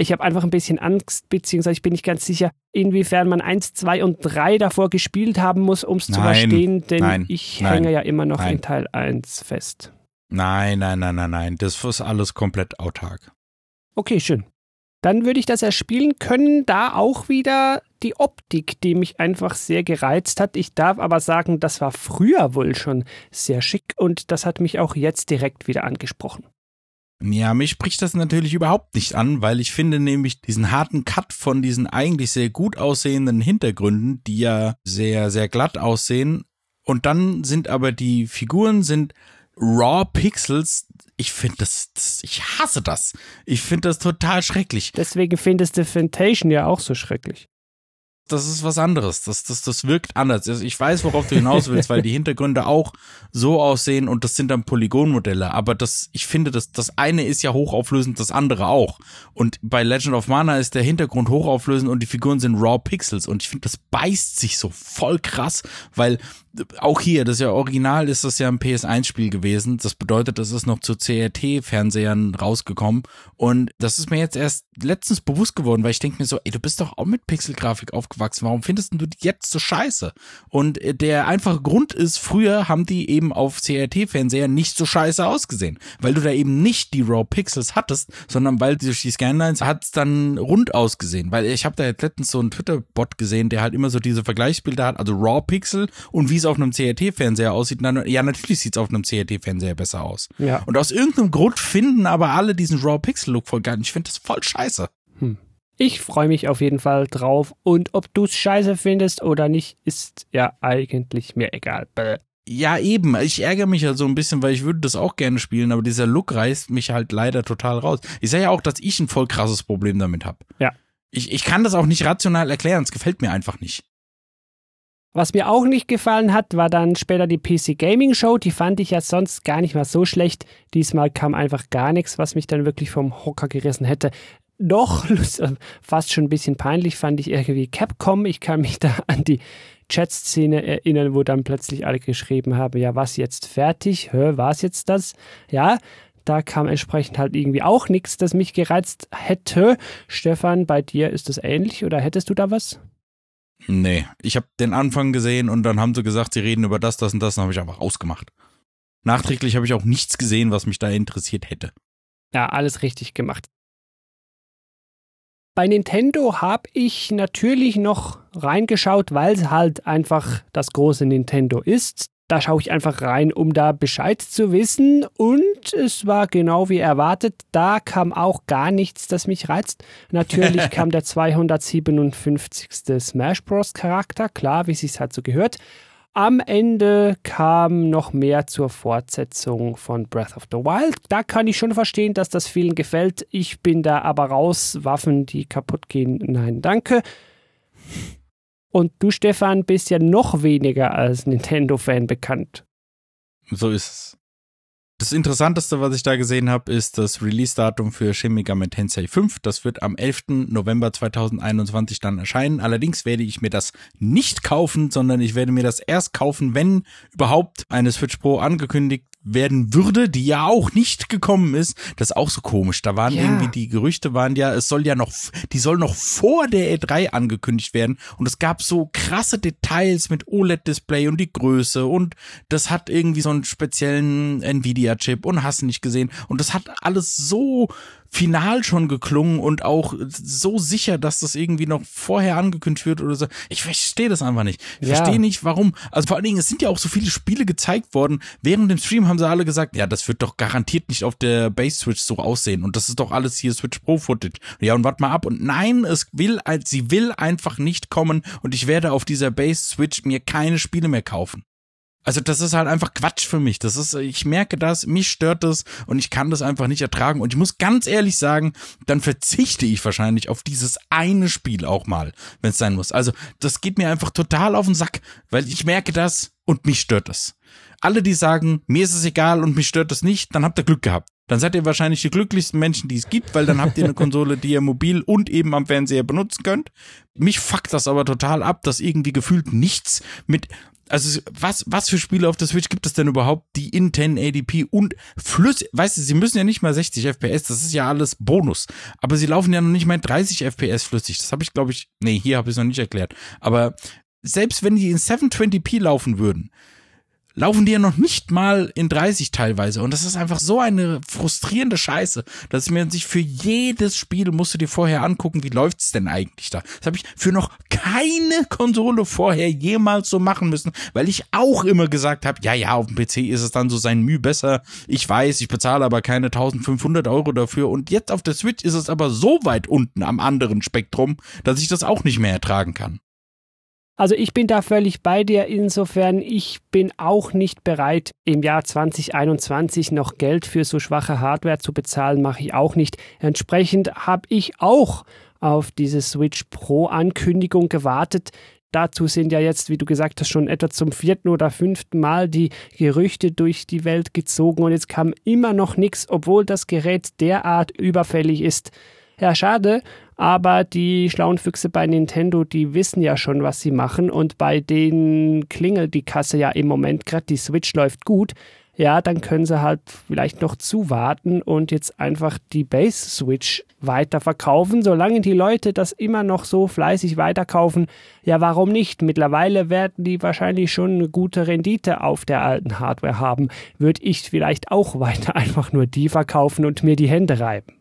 Ich habe einfach ein bisschen Angst, beziehungsweise ich bin nicht ganz sicher, inwiefern man 1, 2 und 3 davor gespielt haben muss, um es zu verstehen, denn nein, ich nein, hänge ja immer noch nein. in Teil 1 fest. Nein, nein, nein, nein, nein. Das ist alles komplett autark. Okay, schön. dann würde ich das erspielen können. Da auch wieder die Optik, die mich einfach sehr gereizt hat. Ich darf aber sagen, das war früher wohl schon sehr schick und das hat mich auch jetzt direkt wieder angesprochen. Ja, mich spricht das natürlich überhaupt nicht an, weil ich finde nämlich diesen harten Cut von diesen eigentlich sehr gut aussehenden Hintergründen, die ja sehr, sehr glatt aussehen. Und dann sind aber die Figuren sind Raw Pixels. Ich finde das, das, ich hasse das. Ich finde das total schrecklich. Deswegen findest du Fantation ja auch so schrecklich das ist was anderes. Das, das, das wirkt anders. Also ich weiß, worauf du hinaus willst, weil die Hintergründe auch so aussehen und das sind dann Polygonmodelle. Aber das, ich finde, das, das eine ist ja hochauflösend, das andere auch. Und bei Legend of Mana ist der Hintergrund hochauflösend und die Figuren sind Raw Pixels. Und ich finde, das beißt sich so voll krass, weil auch hier, das ist ja original, ist das ja ein PS1-Spiel gewesen. Das bedeutet, das ist noch zu CRT-Fernsehern rausgekommen. Und das ist mir jetzt erst letztens bewusst geworden, weil ich denke mir so, ey, du bist doch auch mit Pixelgrafik aufgewachsen. Warum findest du die jetzt so scheiße? Und der einfache Grund ist, früher haben die eben auf CRT-Fernsehern nicht so scheiße ausgesehen. Weil du da eben nicht die Raw Pixels hattest, sondern weil durch die Scanlines hat es dann rund ausgesehen. Weil ich habe da jetzt letztens so einen Twitter-Bot gesehen, der halt immer so diese Vergleichsbilder hat, also Raw Pixel und wie es auf einem CRT-Fernseher aussieht, dann, ja, natürlich sieht es auf einem CRT-Fernseher besser aus. Ja. Und aus irgendeinem Grund finden aber alle diesen Raw-Pixel-Look voll geil. Ich finde das voll scheiße. Hm. Ich freue mich auf jeden Fall drauf. Und ob du es scheiße findest oder nicht, ist ja eigentlich mir egal. Bäh. Ja, eben. Ich ärgere mich ja so ein bisschen, weil ich würde das auch gerne spielen, aber dieser Look reißt mich halt leider total raus. Ich sage ja auch, dass ich ein voll krasses Problem damit habe. Ja. Ich, ich kann das auch nicht rational erklären, es gefällt mir einfach nicht. Was mir auch nicht gefallen hat, war dann später die PC Gaming Show. Die fand ich ja sonst gar nicht mal so schlecht. Diesmal kam einfach gar nichts, was mich dann wirklich vom Hocker gerissen hätte. Doch, fast schon ein bisschen peinlich fand ich irgendwie Capcom. Ich kann mich da an die Chat-Szene erinnern, wo dann plötzlich alle geschrieben haben, ja, was jetzt fertig? Hör, was jetzt das? Ja, da kam entsprechend halt irgendwie auch nichts, das mich gereizt hätte. Stefan, bei dir ist das ähnlich oder hättest du da was? Nee, ich habe den Anfang gesehen und dann haben sie gesagt, sie reden über das, das und das, und habe ich einfach ausgemacht. Nachträglich habe ich auch nichts gesehen, was mich da interessiert hätte. Ja, alles richtig gemacht. Bei Nintendo habe ich natürlich noch reingeschaut, weil es halt einfach das große Nintendo ist. Da schaue ich einfach rein, um da Bescheid zu wissen. Und es war genau wie erwartet. Da kam auch gar nichts, das mich reizt. Natürlich kam der 257. Smash Bros. Charakter, klar, wie es sich halt so gehört. Am Ende kam noch mehr zur Fortsetzung von Breath of the Wild. Da kann ich schon verstehen, dass das vielen gefällt. Ich bin da aber raus. Waffen, die kaputt gehen, nein, danke. Und du, Stefan, bist ja noch weniger als Nintendo-Fan bekannt. So ist es. Das Interessanteste, was ich da gesehen habe, ist das Release-Datum für Shin Megami Tensei 5. Das wird am 11. November 2021 dann erscheinen. Allerdings werde ich mir das nicht kaufen, sondern ich werde mir das erst kaufen, wenn überhaupt eine Switch Pro angekündigt werden würde, die ja auch nicht gekommen ist. Das ist auch so komisch. Da waren ja. irgendwie die Gerüchte waren ja, es soll ja noch, die soll noch vor der E3 angekündigt werden. Und es gab so krasse Details mit OLED-Display und die Größe und das hat irgendwie so einen speziellen Nvidia-Chip und hast nicht gesehen. Und das hat alles so final schon geklungen und auch so sicher, dass das irgendwie noch vorher angekündigt wird oder so. Ich verstehe das einfach nicht. Ich ja. verstehe nicht, warum. Also vor allen Dingen, es sind ja auch so viele Spiele gezeigt worden. Während dem Stream haben sie alle gesagt, ja, das wird doch garantiert nicht auf der Base Switch so aussehen und das ist doch alles hier Switch Pro Footage. Ja, und warte mal ab. Und nein, es will, sie will einfach nicht kommen und ich werde auf dieser Base Switch mir keine Spiele mehr kaufen. Also das ist halt einfach Quatsch für mich. Das ist, ich merke das, mich stört das und ich kann das einfach nicht ertragen. Und ich muss ganz ehrlich sagen, dann verzichte ich wahrscheinlich auf dieses eine Spiel auch mal, wenn es sein muss. Also das geht mir einfach total auf den Sack, weil ich merke das und mich stört das. Alle, die sagen, mir ist es egal und mich stört das nicht, dann habt ihr Glück gehabt. Dann seid ihr wahrscheinlich die glücklichsten Menschen, die es gibt, weil dann habt ihr eine Konsole, die ihr mobil und eben am Fernseher benutzen könnt. Mich fuckt das aber total ab, dass irgendwie gefühlt nichts mit also was, was für Spiele auf der Switch gibt es denn überhaupt, die in 1080p und flüssig, weißt du, sie müssen ja nicht mal 60 FPS, das ist ja alles Bonus, aber sie laufen ja noch nicht mal 30 FPS flüssig, das habe ich glaube ich, nee, hier habe ich es noch nicht erklärt, aber selbst wenn die in 720p laufen würden, laufen die ja noch nicht mal in 30 teilweise. Und das ist einfach so eine frustrierende Scheiße, dass mir sich für jedes Spiel musst du dir vorher angucken, wie läuft's denn eigentlich da. Das habe ich für noch keine Konsole vorher jemals so machen müssen, weil ich auch immer gesagt habe, ja, ja, auf dem PC ist es dann so sein Mühe besser. Ich weiß, ich bezahle aber keine 1500 Euro dafür. Und jetzt auf der Switch ist es aber so weit unten am anderen Spektrum, dass ich das auch nicht mehr ertragen kann. Also ich bin da völlig bei dir. Insofern, ich bin auch nicht bereit, im Jahr 2021 noch Geld für so schwache Hardware zu bezahlen, mache ich auch nicht. Entsprechend habe ich auch auf diese Switch Pro Ankündigung gewartet. Dazu sind ja jetzt, wie du gesagt hast, schon etwa zum vierten oder fünften Mal die Gerüchte durch die Welt gezogen und jetzt kam immer noch nichts, obwohl das Gerät derart überfällig ist. Ja, schade, aber die schlauen Füchse bei Nintendo, die wissen ja schon, was sie machen und bei denen klingelt die Kasse ja im Moment gerade, die Switch läuft gut. Ja, dann können sie halt vielleicht noch zuwarten und jetzt einfach die Base Switch weiterverkaufen. Solange die Leute das immer noch so fleißig weiterkaufen, ja, warum nicht? Mittlerweile werden die wahrscheinlich schon eine gute Rendite auf der alten Hardware haben. Würde ich vielleicht auch weiter einfach nur die verkaufen und mir die Hände reiben.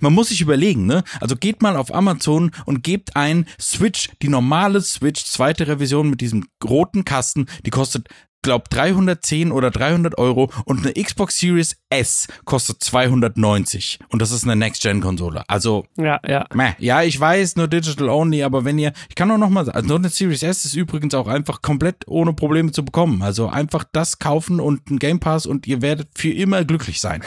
Man muss sich überlegen, ne? Also geht mal auf Amazon und gebt ein Switch, die normale Switch, zweite Revision mit diesem roten Kasten, die kostet glaub 310 oder 300 Euro und eine Xbox Series S kostet 290 und das ist eine Next-Gen-Konsole. Also ja, ja. Meh. Ja, ich weiß, nur Digital Only, aber wenn ihr, ich kann auch noch mal, also eine Series S ist übrigens auch einfach komplett ohne Probleme zu bekommen. Also einfach das kaufen und ein Game Pass und ihr werdet für immer glücklich sein.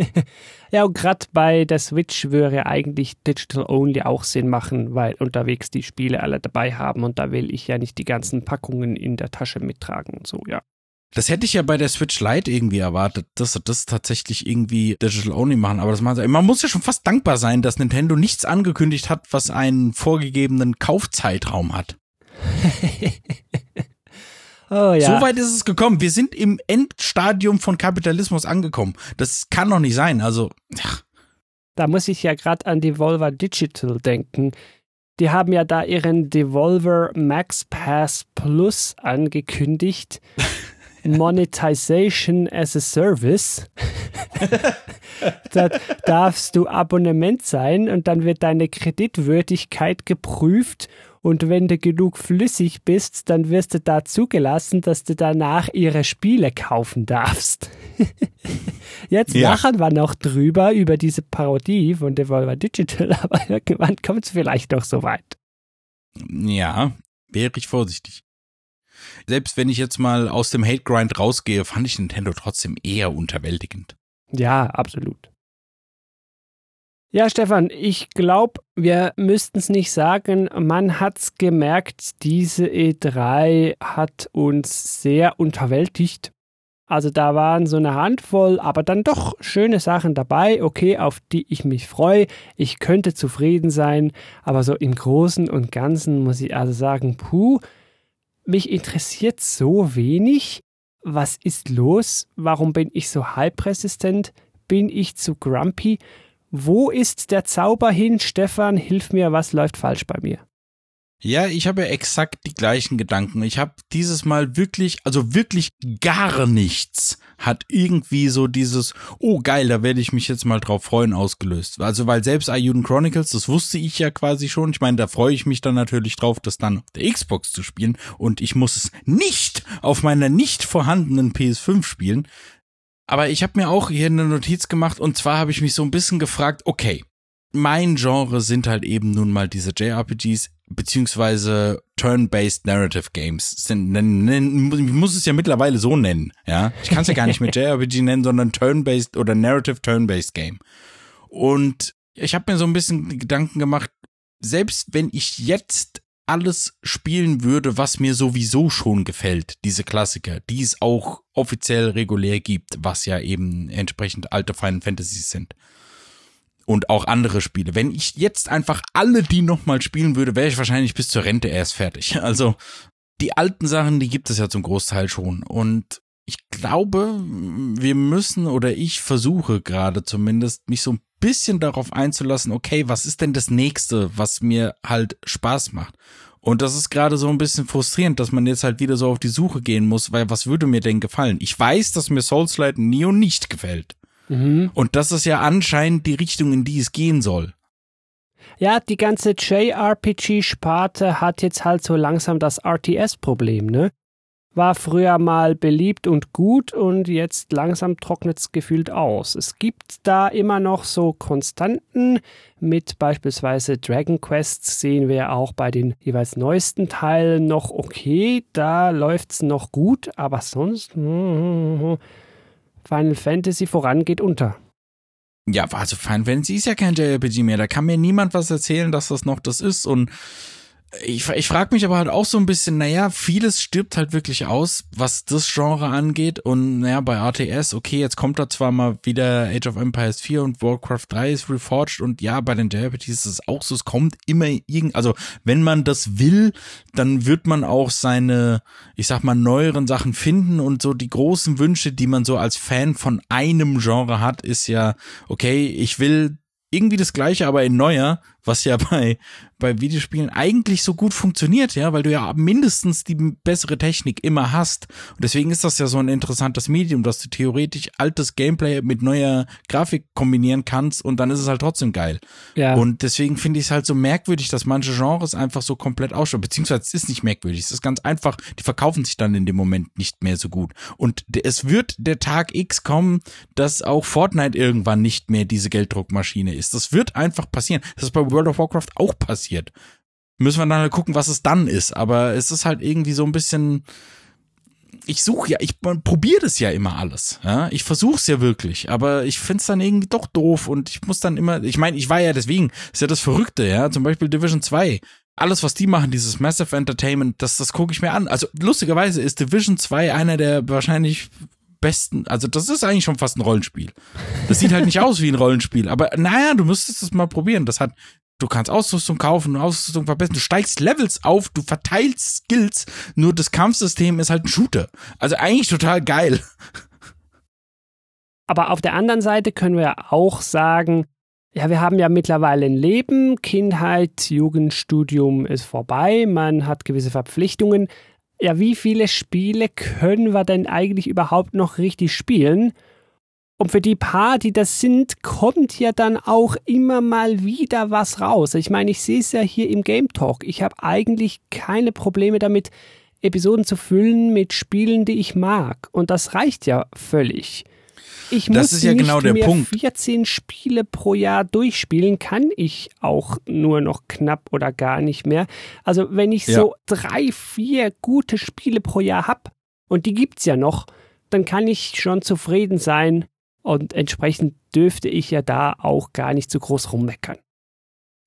Ja, und gerade bei der Switch würde eigentlich Digital Only auch Sinn machen, weil unterwegs die Spiele alle dabei haben und da will ich ja nicht die ganzen Packungen in der Tasche mittragen und so, ja. Das hätte ich ja bei der Switch Lite irgendwie erwartet, dass sie das tatsächlich irgendwie Digital Only machen, aber das machen sie. Man muss ja schon fast dankbar sein, dass Nintendo nichts angekündigt hat, was einen vorgegebenen Kaufzeitraum hat. Oh, ja. So weit ist es gekommen. Wir sind im Endstadium von Kapitalismus angekommen. Das kann doch nicht sein. Also, ach. Da muss ich ja gerade an Devolver Digital denken. Die haben ja da ihren Devolver Max Pass Plus angekündigt. Monetization as a Service. da darfst du Abonnement sein und dann wird deine Kreditwürdigkeit geprüft und wenn du genug flüssig bist, dann wirst du da zugelassen, dass du danach ihre Spiele kaufen darfst. Jetzt ja. lachen wir noch drüber, über diese Parodie von Devolver Digital, aber irgendwann kommt es vielleicht doch so weit. Ja, wäre ich vorsichtig. Selbst wenn ich jetzt mal aus dem Hate Grind rausgehe, fand ich Nintendo trotzdem eher unterwältigend. Ja, absolut. Ja, Stefan, ich glaube, wir müssten es nicht sagen. Man hat es gemerkt, diese E3 hat uns sehr unterwältigt. Also da waren so eine Handvoll, aber dann doch schöne Sachen dabei, okay, auf die ich mich freue. Ich könnte zufrieden sein, aber so im Großen und Ganzen muss ich also sagen, puh, mich interessiert so wenig. Was ist los? Warum bin ich so halbresistent? Bin ich zu grumpy? Wo ist der Zauber hin? Stefan, hilf mir, was läuft falsch bei mir? Ja, ich habe exakt die gleichen Gedanken. Ich habe dieses Mal wirklich, also wirklich gar nichts hat irgendwie so dieses, oh geil, da werde ich mich jetzt mal drauf freuen, ausgelöst. Also weil selbst Ayuden Chronicles, das wusste ich ja quasi schon. Ich meine, da freue ich mich dann natürlich drauf, das dann auf der Xbox zu spielen. Und ich muss es nicht auf meiner nicht vorhandenen PS5 spielen. Aber ich habe mir auch hier eine Notiz gemacht und zwar habe ich mich so ein bisschen gefragt, okay, mein Genre sind halt eben nun mal diese JRPGs beziehungsweise Turn-based Narrative Games. Ich muss es ja mittlerweile so nennen, ja. Ich kann es ja gar nicht mit JRPG nennen, sondern Turn-based oder Narrative Turn-based Game. Und ich habe mir so ein bisschen Gedanken gemacht, selbst wenn ich jetzt alles spielen würde, was mir sowieso schon gefällt, diese Klassiker, die es auch offiziell regulär gibt, was ja eben entsprechend alte Final Fantasies sind. Und auch andere Spiele. Wenn ich jetzt einfach alle die nochmal spielen würde, wäre ich wahrscheinlich bis zur Rente erst fertig. Also die alten Sachen, die gibt es ja zum Großteil schon. Und ich glaube, wir müssen oder ich versuche gerade zumindest, mich so ein bisschen darauf einzulassen, okay, was ist denn das nächste, was mir halt Spaß macht? Und das ist gerade so ein bisschen frustrierend, dass man jetzt halt wieder so auf die Suche gehen muss, weil was würde mir denn gefallen? Ich weiß, dass mir Soulslide Neo nicht gefällt. Mhm. Und das ist ja anscheinend die Richtung, in die es gehen soll. Ja, die ganze JRPG-Sparte hat jetzt halt so langsam das RTS-Problem, ne? War früher mal beliebt und gut und jetzt langsam trocknet es gefühlt aus. Es gibt da immer noch so Konstanten. Mit beispielsweise Dragon Quest sehen wir auch bei den jeweils neuesten Teilen noch okay, da läuft's noch gut, aber sonst Final Fantasy vorangeht unter. Ja, also Final Fantasy ist ja kein JRPG mehr. Da kann mir niemand was erzählen, dass das noch das ist. Und ich, ich frage mich aber halt auch so ein bisschen, naja, vieles stirbt halt wirklich aus, was das Genre angeht. Und naja, bei RTS, okay, jetzt kommt da zwar mal wieder Age of Empires 4 und Warcraft 3 ist reforged und ja, bei den JRPGs ist es auch so, es kommt immer irgend, also wenn man das will, dann wird man auch seine, ich sag mal, neueren Sachen finden und so die großen Wünsche, die man so als Fan von einem Genre hat, ist ja, okay, ich will irgendwie das gleiche, aber in neuer, was ja bei, bei Videospielen eigentlich so gut funktioniert, ja, weil du ja mindestens die bessere Technik immer hast. Und deswegen ist das ja so ein interessantes Medium, dass du theoretisch altes Gameplay mit neuer Grafik kombinieren kannst und dann ist es halt trotzdem geil. Ja. Und deswegen finde ich es halt so merkwürdig, dass manche Genres einfach so komplett ausschauen. Beziehungsweise es ist nicht merkwürdig, es ist ganz einfach, die verkaufen sich dann in dem Moment nicht mehr so gut. Und es wird der Tag X kommen, dass auch Fortnite irgendwann nicht mehr diese Gelddruckmaschine ist. Das wird einfach passieren. Das ist bei World of Warcraft auch passiert. Müssen wir dann halt gucken, was es dann ist. Aber es ist halt irgendwie so ein bisschen. Ich suche ja, ich probiere das ja immer alles. Ja? Ich versuche es ja wirklich, aber ich finde es dann irgendwie doch doof und ich muss dann immer, ich meine, ich war ja deswegen, ist ja das Verrückte, ja, zum Beispiel Division 2. Alles, was die machen, dieses Massive Entertainment, das, das gucke ich mir an. Also lustigerweise ist Division 2 einer der wahrscheinlich besten, also das ist eigentlich schon fast ein Rollenspiel. Das sieht halt nicht aus wie ein Rollenspiel, aber naja, du müsstest es mal probieren. Das hat, du kannst Ausrüstung kaufen, Ausrüstung verbessern, du steigst Levels auf, du verteilst Skills, nur das Kampfsystem ist halt ein Shooter. Also eigentlich total geil. Aber auf der anderen Seite können wir auch sagen, ja, wir haben ja mittlerweile ein Leben, Kindheit, Jugendstudium ist vorbei, man hat gewisse Verpflichtungen. Ja, wie viele Spiele können wir denn eigentlich überhaupt noch richtig spielen? Und für die paar, die das sind, kommt ja dann auch immer mal wieder was raus. Ich meine, ich sehe es ja hier im Game Talk. Ich habe eigentlich keine Probleme damit, Episoden zu füllen mit Spielen, die ich mag. Und das reicht ja völlig. Ich Das muss ist ja nicht genau der mehr Punkt. 14 Spiele pro Jahr durchspielen, kann ich auch nur noch knapp oder gar nicht mehr. Also wenn ich Ja. so drei, vier gute Spiele pro Jahr hab und die gibt's ja noch, dann kann ich schon zufrieden sein und entsprechend dürfte ich ja da auch gar nicht so groß rummeckern.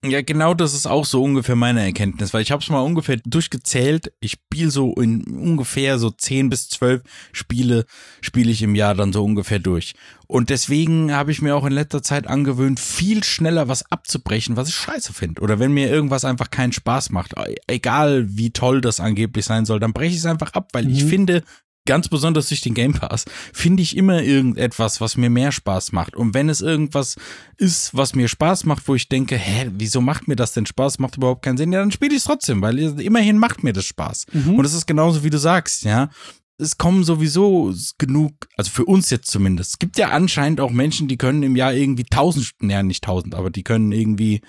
Ja, genau das ist auch so ungefähr meine Erkenntnis, weil ich habe es mal ungefähr durchgezählt. Ich spiele so in ungefähr so 10 bis 12 Spiele, spiele ich im Jahr dann so ungefähr durch. Und deswegen habe ich mir auch in letzter Zeit angewöhnt, viel schneller was abzubrechen, was ich scheiße finde. Oder wenn mir irgendwas einfach keinen Spaß macht, egal wie toll das angeblich sein soll, dann breche ich es einfach ab, weil ich Mhm. finde, ganz besonders durch den Game Pass, finde ich immer irgendetwas, was mir mehr Spaß macht. Und wenn es irgendwas ist, was mir Spaß macht, wo ich denke, hä, wieso macht mir das denn Spaß? Macht überhaupt keinen Sinn. Ja, dann spiele ich es trotzdem, weil immerhin macht mir das Spaß. Und es ist genauso, wie du sagst, ja. Es kommen sowieso genug, also für uns jetzt zumindest. Es gibt ja anscheinend auch Menschen, die können im Jahr irgendwie tausend, naja, nicht tausend, aber die können irgendwie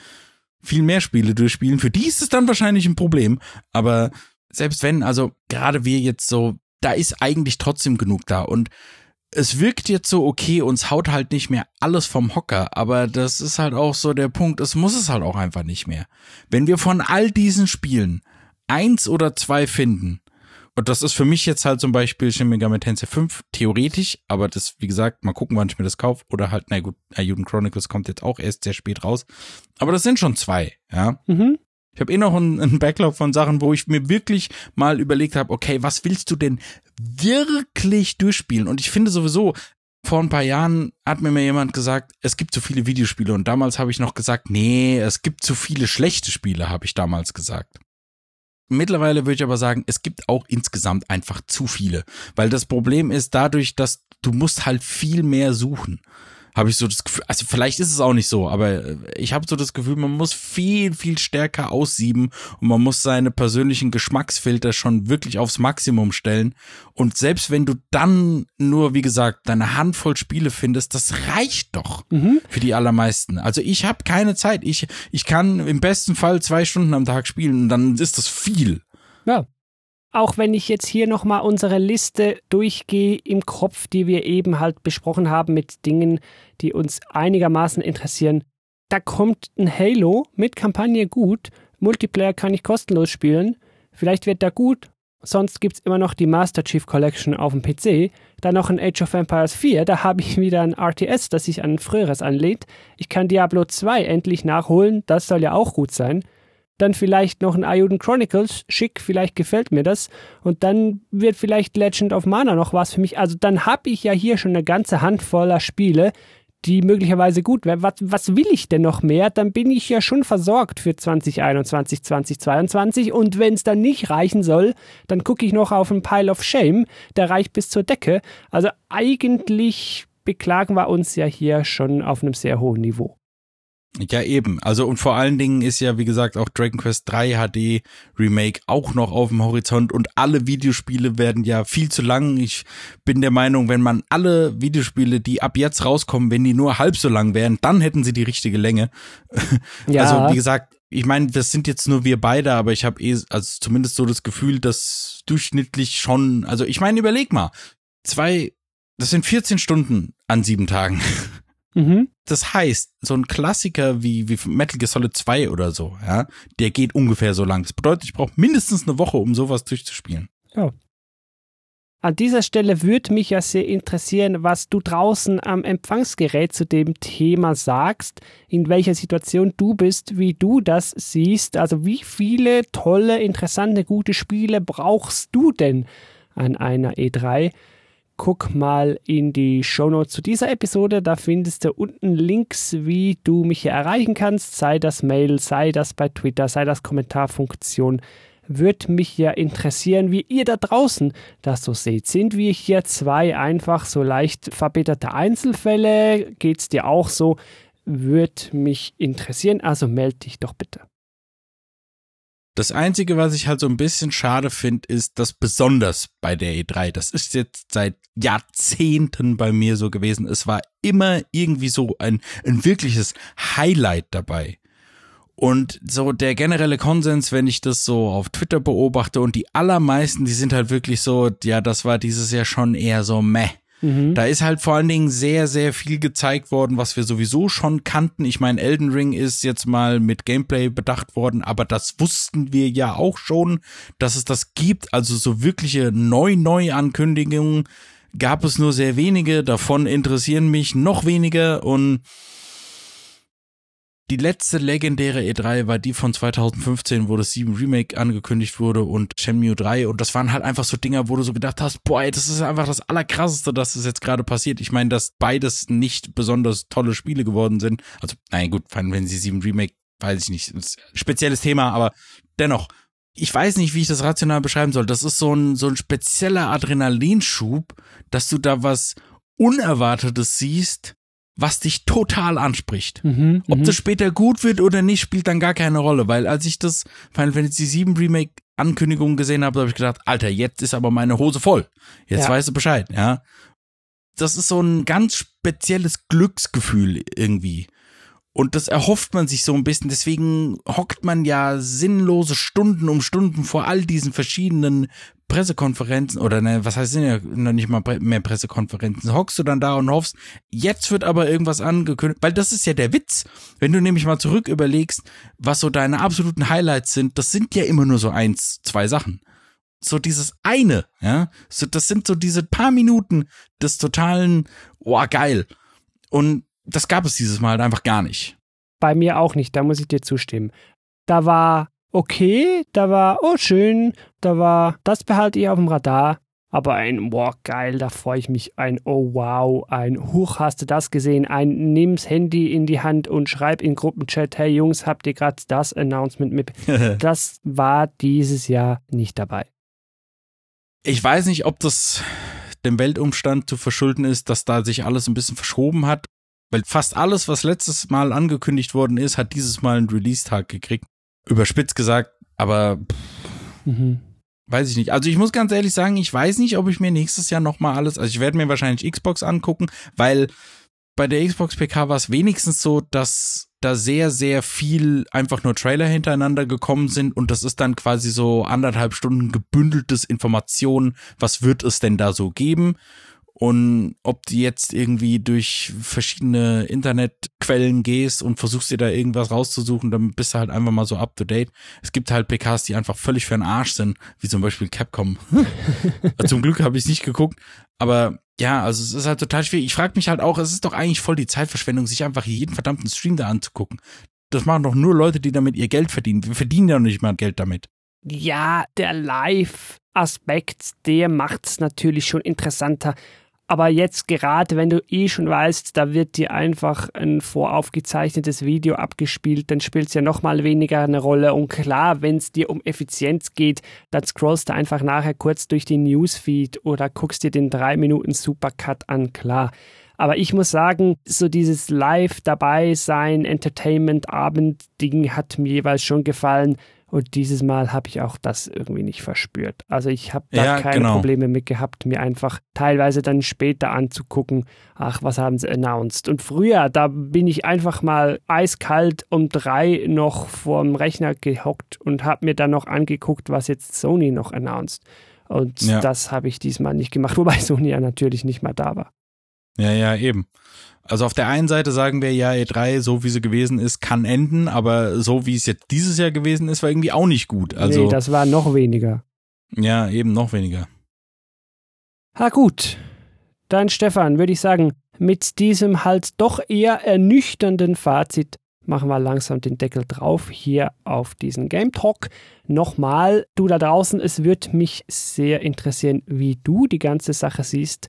viel mehr Spiele durchspielen. Für die ist es dann wahrscheinlich ein Problem. Aber selbst wenn, also gerade wir jetzt so, da ist eigentlich trotzdem genug da. Und es wirkt jetzt so, okay, uns haut halt nicht mehr alles vom Hocker, aber das ist halt auch so der Punkt, es muss es halt auch einfach nicht mehr. Wenn wir von all diesen Spielen eins oder zwei finden, und das ist für mich jetzt halt zum Beispiel Shin Megami Tensei 5 theoretisch, aber das, wie gesagt, mal gucken, wann ich mir das kaufe. Oder halt, na gut, Ayuden Chronicles kommt jetzt auch erst sehr spät raus. Aber das sind schon zwei, ja. Mhm. Ich habe eh noch einen, einen Backlog von Sachen, wo ich mir wirklich mal überlegt habe, okay, was willst du denn wirklich durchspielen? Und ich finde sowieso, vor ein paar Jahren hat mir mal jemand gesagt, es gibt zu viele Videospiele. Und damals habe ich noch gesagt, nee, es gibt zu viele schlechte Spiele, habe ich damals gesagt. Mittlerweile würde ich aber sagen, es gibt auch insgesamt einfach zu viele. Weil das Problem ist dadurch, dass du musst halt viel mehr suchen. Habe ich so das Gefühl, also vielleicht ist es auch nicht so, aber ich habe so das Gefühl, man muss viel, viel stärker aussieben und man muss seine persönlichen Geschmacksfilter schon wirklich aufs Maximum stellen. Und selbst wenn du dann nur, wie gesagt, deine Handvoll Spiele findest, das reicht doch Mhm. für die allermeisten. Also ich habe keine Zeit. Ich, ich kann im besten Fall zwei Stunden am Tag spielen und dann ist das viel. Ja. Auch wenn ich jetzt hier nochmal unsere Liste durchgehe im Kopf, die wir eben halt besprochen haben mit Dingen, die uns einigermaßen interessieren, da kommt ein Halo mit Kampagne gut. Multiplayer kann ich kostenlos spielen. Vielleicht wird der gut. Sonst gibt's immer noch die Master Chief Collection auf dem PC. Dann noch ein Age of Empires 4. Da habe ich wieder ein RTS, das sich an ein früheres anlehnt. Ich kann Diablo 2 endlich nachholen. Das soll ja auch gut sein dann vielleicht noch ein Ayuden Chronicles, schick, vielleicht gefällt mir das. Und dann wird vielleicht Legend of Mana noch was für mich. Also dann habe ich ja hier schon eine ganze Handvoller Spiele, die möglicherweise gut wären. Was, was will ich denn noch mehr? Dann bin ich ja schon versorgt für 2021, 2022. Und wenn es dann nicht reichen soll, dann gucke ich noch auf einen Pile of Shame. Der reicht bis zur Decke. Also eigentlich beklagen wir uns ja hier schon auf einem sehr hohen Niveau. Ja, eben. Also und vor allen Dingen ist ja, wie gesagt, auch Dragon Quest 3 HD Remake auch noch auf dem Horizont und alle Videospiele werden ja viel zu lang. Ich bin der Meinung, wenn man alle Videospiele, die ab jetzt rauskommen, wenn die nur halb so lang wären, dann hätten sie die richtige Länge. Ja. Also wie gesagt, ich meine, das sind jetzt nur wir beide, aber ich habe eh, also zumindest so das Gefühl, dass durchschnittlich schon, also ich meine, überleg mal, zwei, das sind 14 Stunden an sieben Tagen. Mhm. Das heißt, so ein Klassiker wie, wie Metal Gear Solid 2 oder so, ja, der geht ungefähr so lang. Das bedeutet, ich brauche mindestens eine Woche, um sowas durchzuspielen. An dieser Stelle würde mich ja sehr interessieren, was du draußen am Empfangsgerät zu dem Thema sagst, in welcher Situation du bist, wie du das siehst. Also wie viele tolle, interessante, gute Spiele brauchst du denn an einer E3? Guck mal in die Shownotes zu dieser Episode, da findest du unten Links, wie du mich hier erreichen kannst, sei das Mail, sei das bei Twitter, sei das Kommentarfunktion würde mich ja interessieren, wie ihr da draußen das so seht. Sind wir hier zwei einfach so leicht verbitterte Einzelfälle? Geht's dir auch so? Würde mich interessieren, also melde dich doch bitte. Das Einzige, was ich halt so ein bisschen schade finde, ist, dass besonders bei der E3, das ist jetzt seit Jahrzehnten bei mir so gewesen, es war immer irgendwie so ein, ein wirkliches Highlight dabei. Und so der generelle Konsens, wenn ich das so auf Twitter beobachte und die allermeisten, die sind halt wirklich so, ja, das war dieses Jahr schon eher so meh. Da ist halt vor allen Dingen sehr, sehr viel gezeigt worden, was wir sowieso schon kannten. Ich meine, Elden Ring ist jetzt mal mit Gameplay bedacht worden, aber das wussten wir ja auch schon, dass es das gibt. Also so wirkliche Neu-Neu-Ankündigungen gab es nur sehr wenige. Davon interessieren mich noch weniger und die letzte legendäre E3 war die von 2015, wo das 7 Remake angekündigt wurde und Shenmue 3 und das waren halt einfach so Dinger, wo du so gedacht hast, boah, ey, das ist einfach das allerkrasseste, dass das jetzt gerade passiert. Ich meine, dass beides nicht besonders tolle Spiele geworden sind. Also, nein, gut, Final Fantasy 7 Remake, weiß ich nicht, ist ein spezielles Thema, aber dennoch, ich weiß nicht, wie ich das rational beschreiben soll. Das ist so ein, so ein spezieller Adrenalinschub, dass du da was Unerwartetes siehst, was dich total anspricht. Mhm, Ob mhm. das später gut wird oder nicht, spielt dann gar keine Rolle, weil als ich das Final Fantasy VII Remake Ankündigung gesehen habe, habe ich gedacht, Alter, jetzt ist aber meine Hose voll. Jetzt Ja. weißt du Bescheid, ja. Das ist so ein ganz spezielles Glücksgefühl irgendwie. Und das erhofft man sich so ein bisschen. Deswegen hockt man ja sinnlose Stunden um Stunden vor all diesen verschiedenen Pressekonferenzen oder ne, was heißt sind ja noch nicht mal mehr Pressekonferenzen. Hockst du dann da und hoffst, jetzt wird aber irgendwas angekündigt, weil das ist ja der Witz. Wenn du nämlich mal zurück überlegst, was so deine absoluten Highlights sind, das sind ja immer nur so eins, zwei Sachen. So dieses eine, ja, so das sind so diese paar Minuten des totalen, oh geil. Und das gab es dieses Mal halt einfach gar nicht. Bei mir auch nicht, da muss ich dir zustimmen. Da war okay, da war, oh schön, da war, das behalte ich auf dem Radar. Aber ein, boah, geil, da freue ich mich. Ein, oh wow, ein, huch, hast du das gesehen? Ein, nimm's Handy in die Hand und schreib in Gruppenchat, hey Jungs, habt ihr gerade das Announcement mit? Das war dieses Jahr nicht dabei. Ich weiß nicht, ob das dem Weltumstand zu verschulden ist, dass da sich alles ein bisschen verschoben hat. Weil fast alles, was letztes Mal angekündigt worden ist, hat dieses Mal einen Release-Tag gekriegt. Überspitzt gesagt, aber pff, Mhm. weiß ich nicht. Also ich muss ganz ehrlich sagen, ich weiß nicht, ob ich mir nächstes Jahr nochmal alles, also ich werde mir wahrscheinlich Xbox angucken, weil bei der Xbox PK war es wenigstens so, dass da sehr, sehr viel einfach nur Trailer hintereinander gekommen sind und das ist dann quasi so anderthalb Stunden gebündeltes Informationen, was wird es denn da so geben und ob du jetzt irgendwie durch verschiedene Internetquellen gehst und versuchst dir da irgendwas rauszusuchen, dann bist du halt einfach mal so up to date. Es gibt halt PKs, die einfach völlig für den Arsch sind, wie zum Beispiel Capcom. zum Glück habe ich nicht geguckt, aber ja, also es ist halt total schwierig. Ich frage mich halt auch, es ist doch eigentlich voll die Zeitverschwendung, sich einfach jeden verdammten Stream da anzugucken. Das machen doch nur Leute, die damit ihr Geld verdienen. Wir verdienen ja nicht mal Geld damit. Ja, der Live-Aspekt, der macht's natürlich schon interessanter. Aber jetzt gerade, wenn du eh schon weißt, da wird dir einfach ein voraufgezeichnetes Video abgespielt, dann spielt's ja nochmal weniger eine Rolle. Und klar, wenn es dir um Effizienz geht, dann scrollst du einfach nachher kurz durch den Newsfeed oder guckst dir den 3 Minuten Supercut an, klar. Aber ich muss sagen, so dieses Live dabei sein, Entertainment-Abend-Ding hat mir jeweils schon gefallen. Und dieses Mal habe ich auch das irgendwie nicht verspürt. Also ich habe da Ja, keine genau. Probleme mit gehabt, mir einfach teilweise dann später anzugucken, ach, was haben sie announced. Und früher, da bin ich einfach mal eiskalt um drei noch vorm Rechner gehockt und habe mir dann noch angeguckt, was jetzt Sony noch announced. Und Ja. das habe ich diesmal nicht gemacht, wobei Sony ja natürlich nicht mal da war. Ja, ja, eben. Also auf der einen Seite sagen wir ja, E3, so wie sie gewesen ist, kann enden, aber so wie es jetzt dieses Jahr gewesen ist, war irgendwie auch nicht gut. Also nee, das war noch weniger. ja, eben noch weniger. Ha gut, dann Stefan, würde ich sagen, mit diesem halt doch eher ernüchternden Fazit machen wir langsam den Deckel drauf hier auf diesen Game Talk. Nochmal, du da draußen, es würde mich sehr interessieren, wie du die ganze Sache siehst.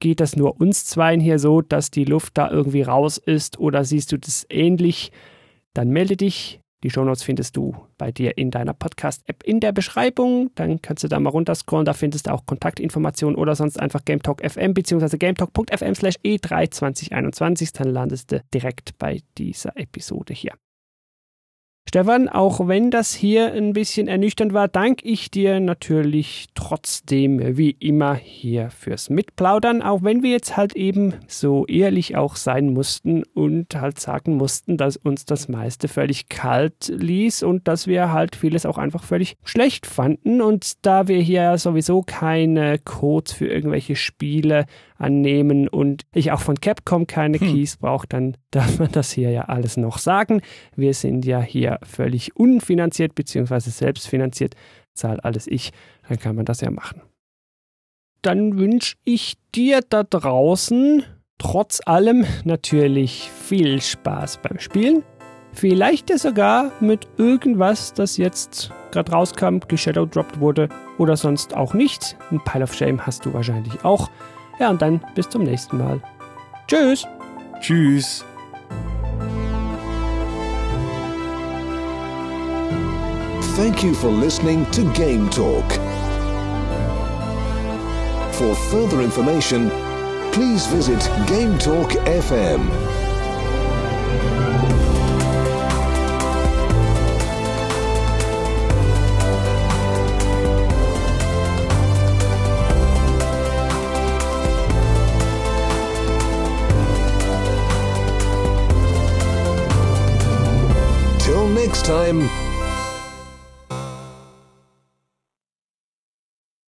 Geht das nur uns zweien hier so, dass die Luft da irgendwie raus ist oder siehst du das ähnlich? Dann melde dich. Die Shownotes findest du bei dir in deiner Podcast-App in der Beschreibung. Dann kannst du da mal runterscrollen, da findest du auch Kontaktinformationen oder sonst einfach GameTalk FM bzw. gametalk.fm slash E3 2021. Dann landest du direkt bei dieser Episode hier. Stefan, auch wenn das hier ein bisschen ernüchternd war, danke ich dir natürlich trotzdem wie immer hier fürs Mitplaudern, auch wenn wir jetzt halt eben so ehrlich auch sein mussten und halt sagen mussten, dass uns das meiste völlig kalt ließ und dass wir halt vieles auch einfach völlig schlecht fanden. Und da wir hier sowieso keine Codes für irgendwelche Spiele annehmen und ich auch von Capcom keine Keys brauche, dann darf man das hier ja alles noch sagen. Wir sind ja hier völlig unfinanziert bzw. selbstfinanziert, zahl alles ich, dann kann man das ja machen. Dann wünsche ich dir da draußen trotz allem natürlich viel Spaß beim Spielen. Vielleicht ja sogar mit irgendwas, das jetzt gerade rauskam, geshadowdropped wurde oder sonst auch nicht. Ein Pile of Shame hast du wahrscheinlich auch. Ja, und dann bis zum nächsten Mal. Tschüss! Tschüss. Thank you for listening to Game Talk. For further information, please visit Game Talk FM. Till next time,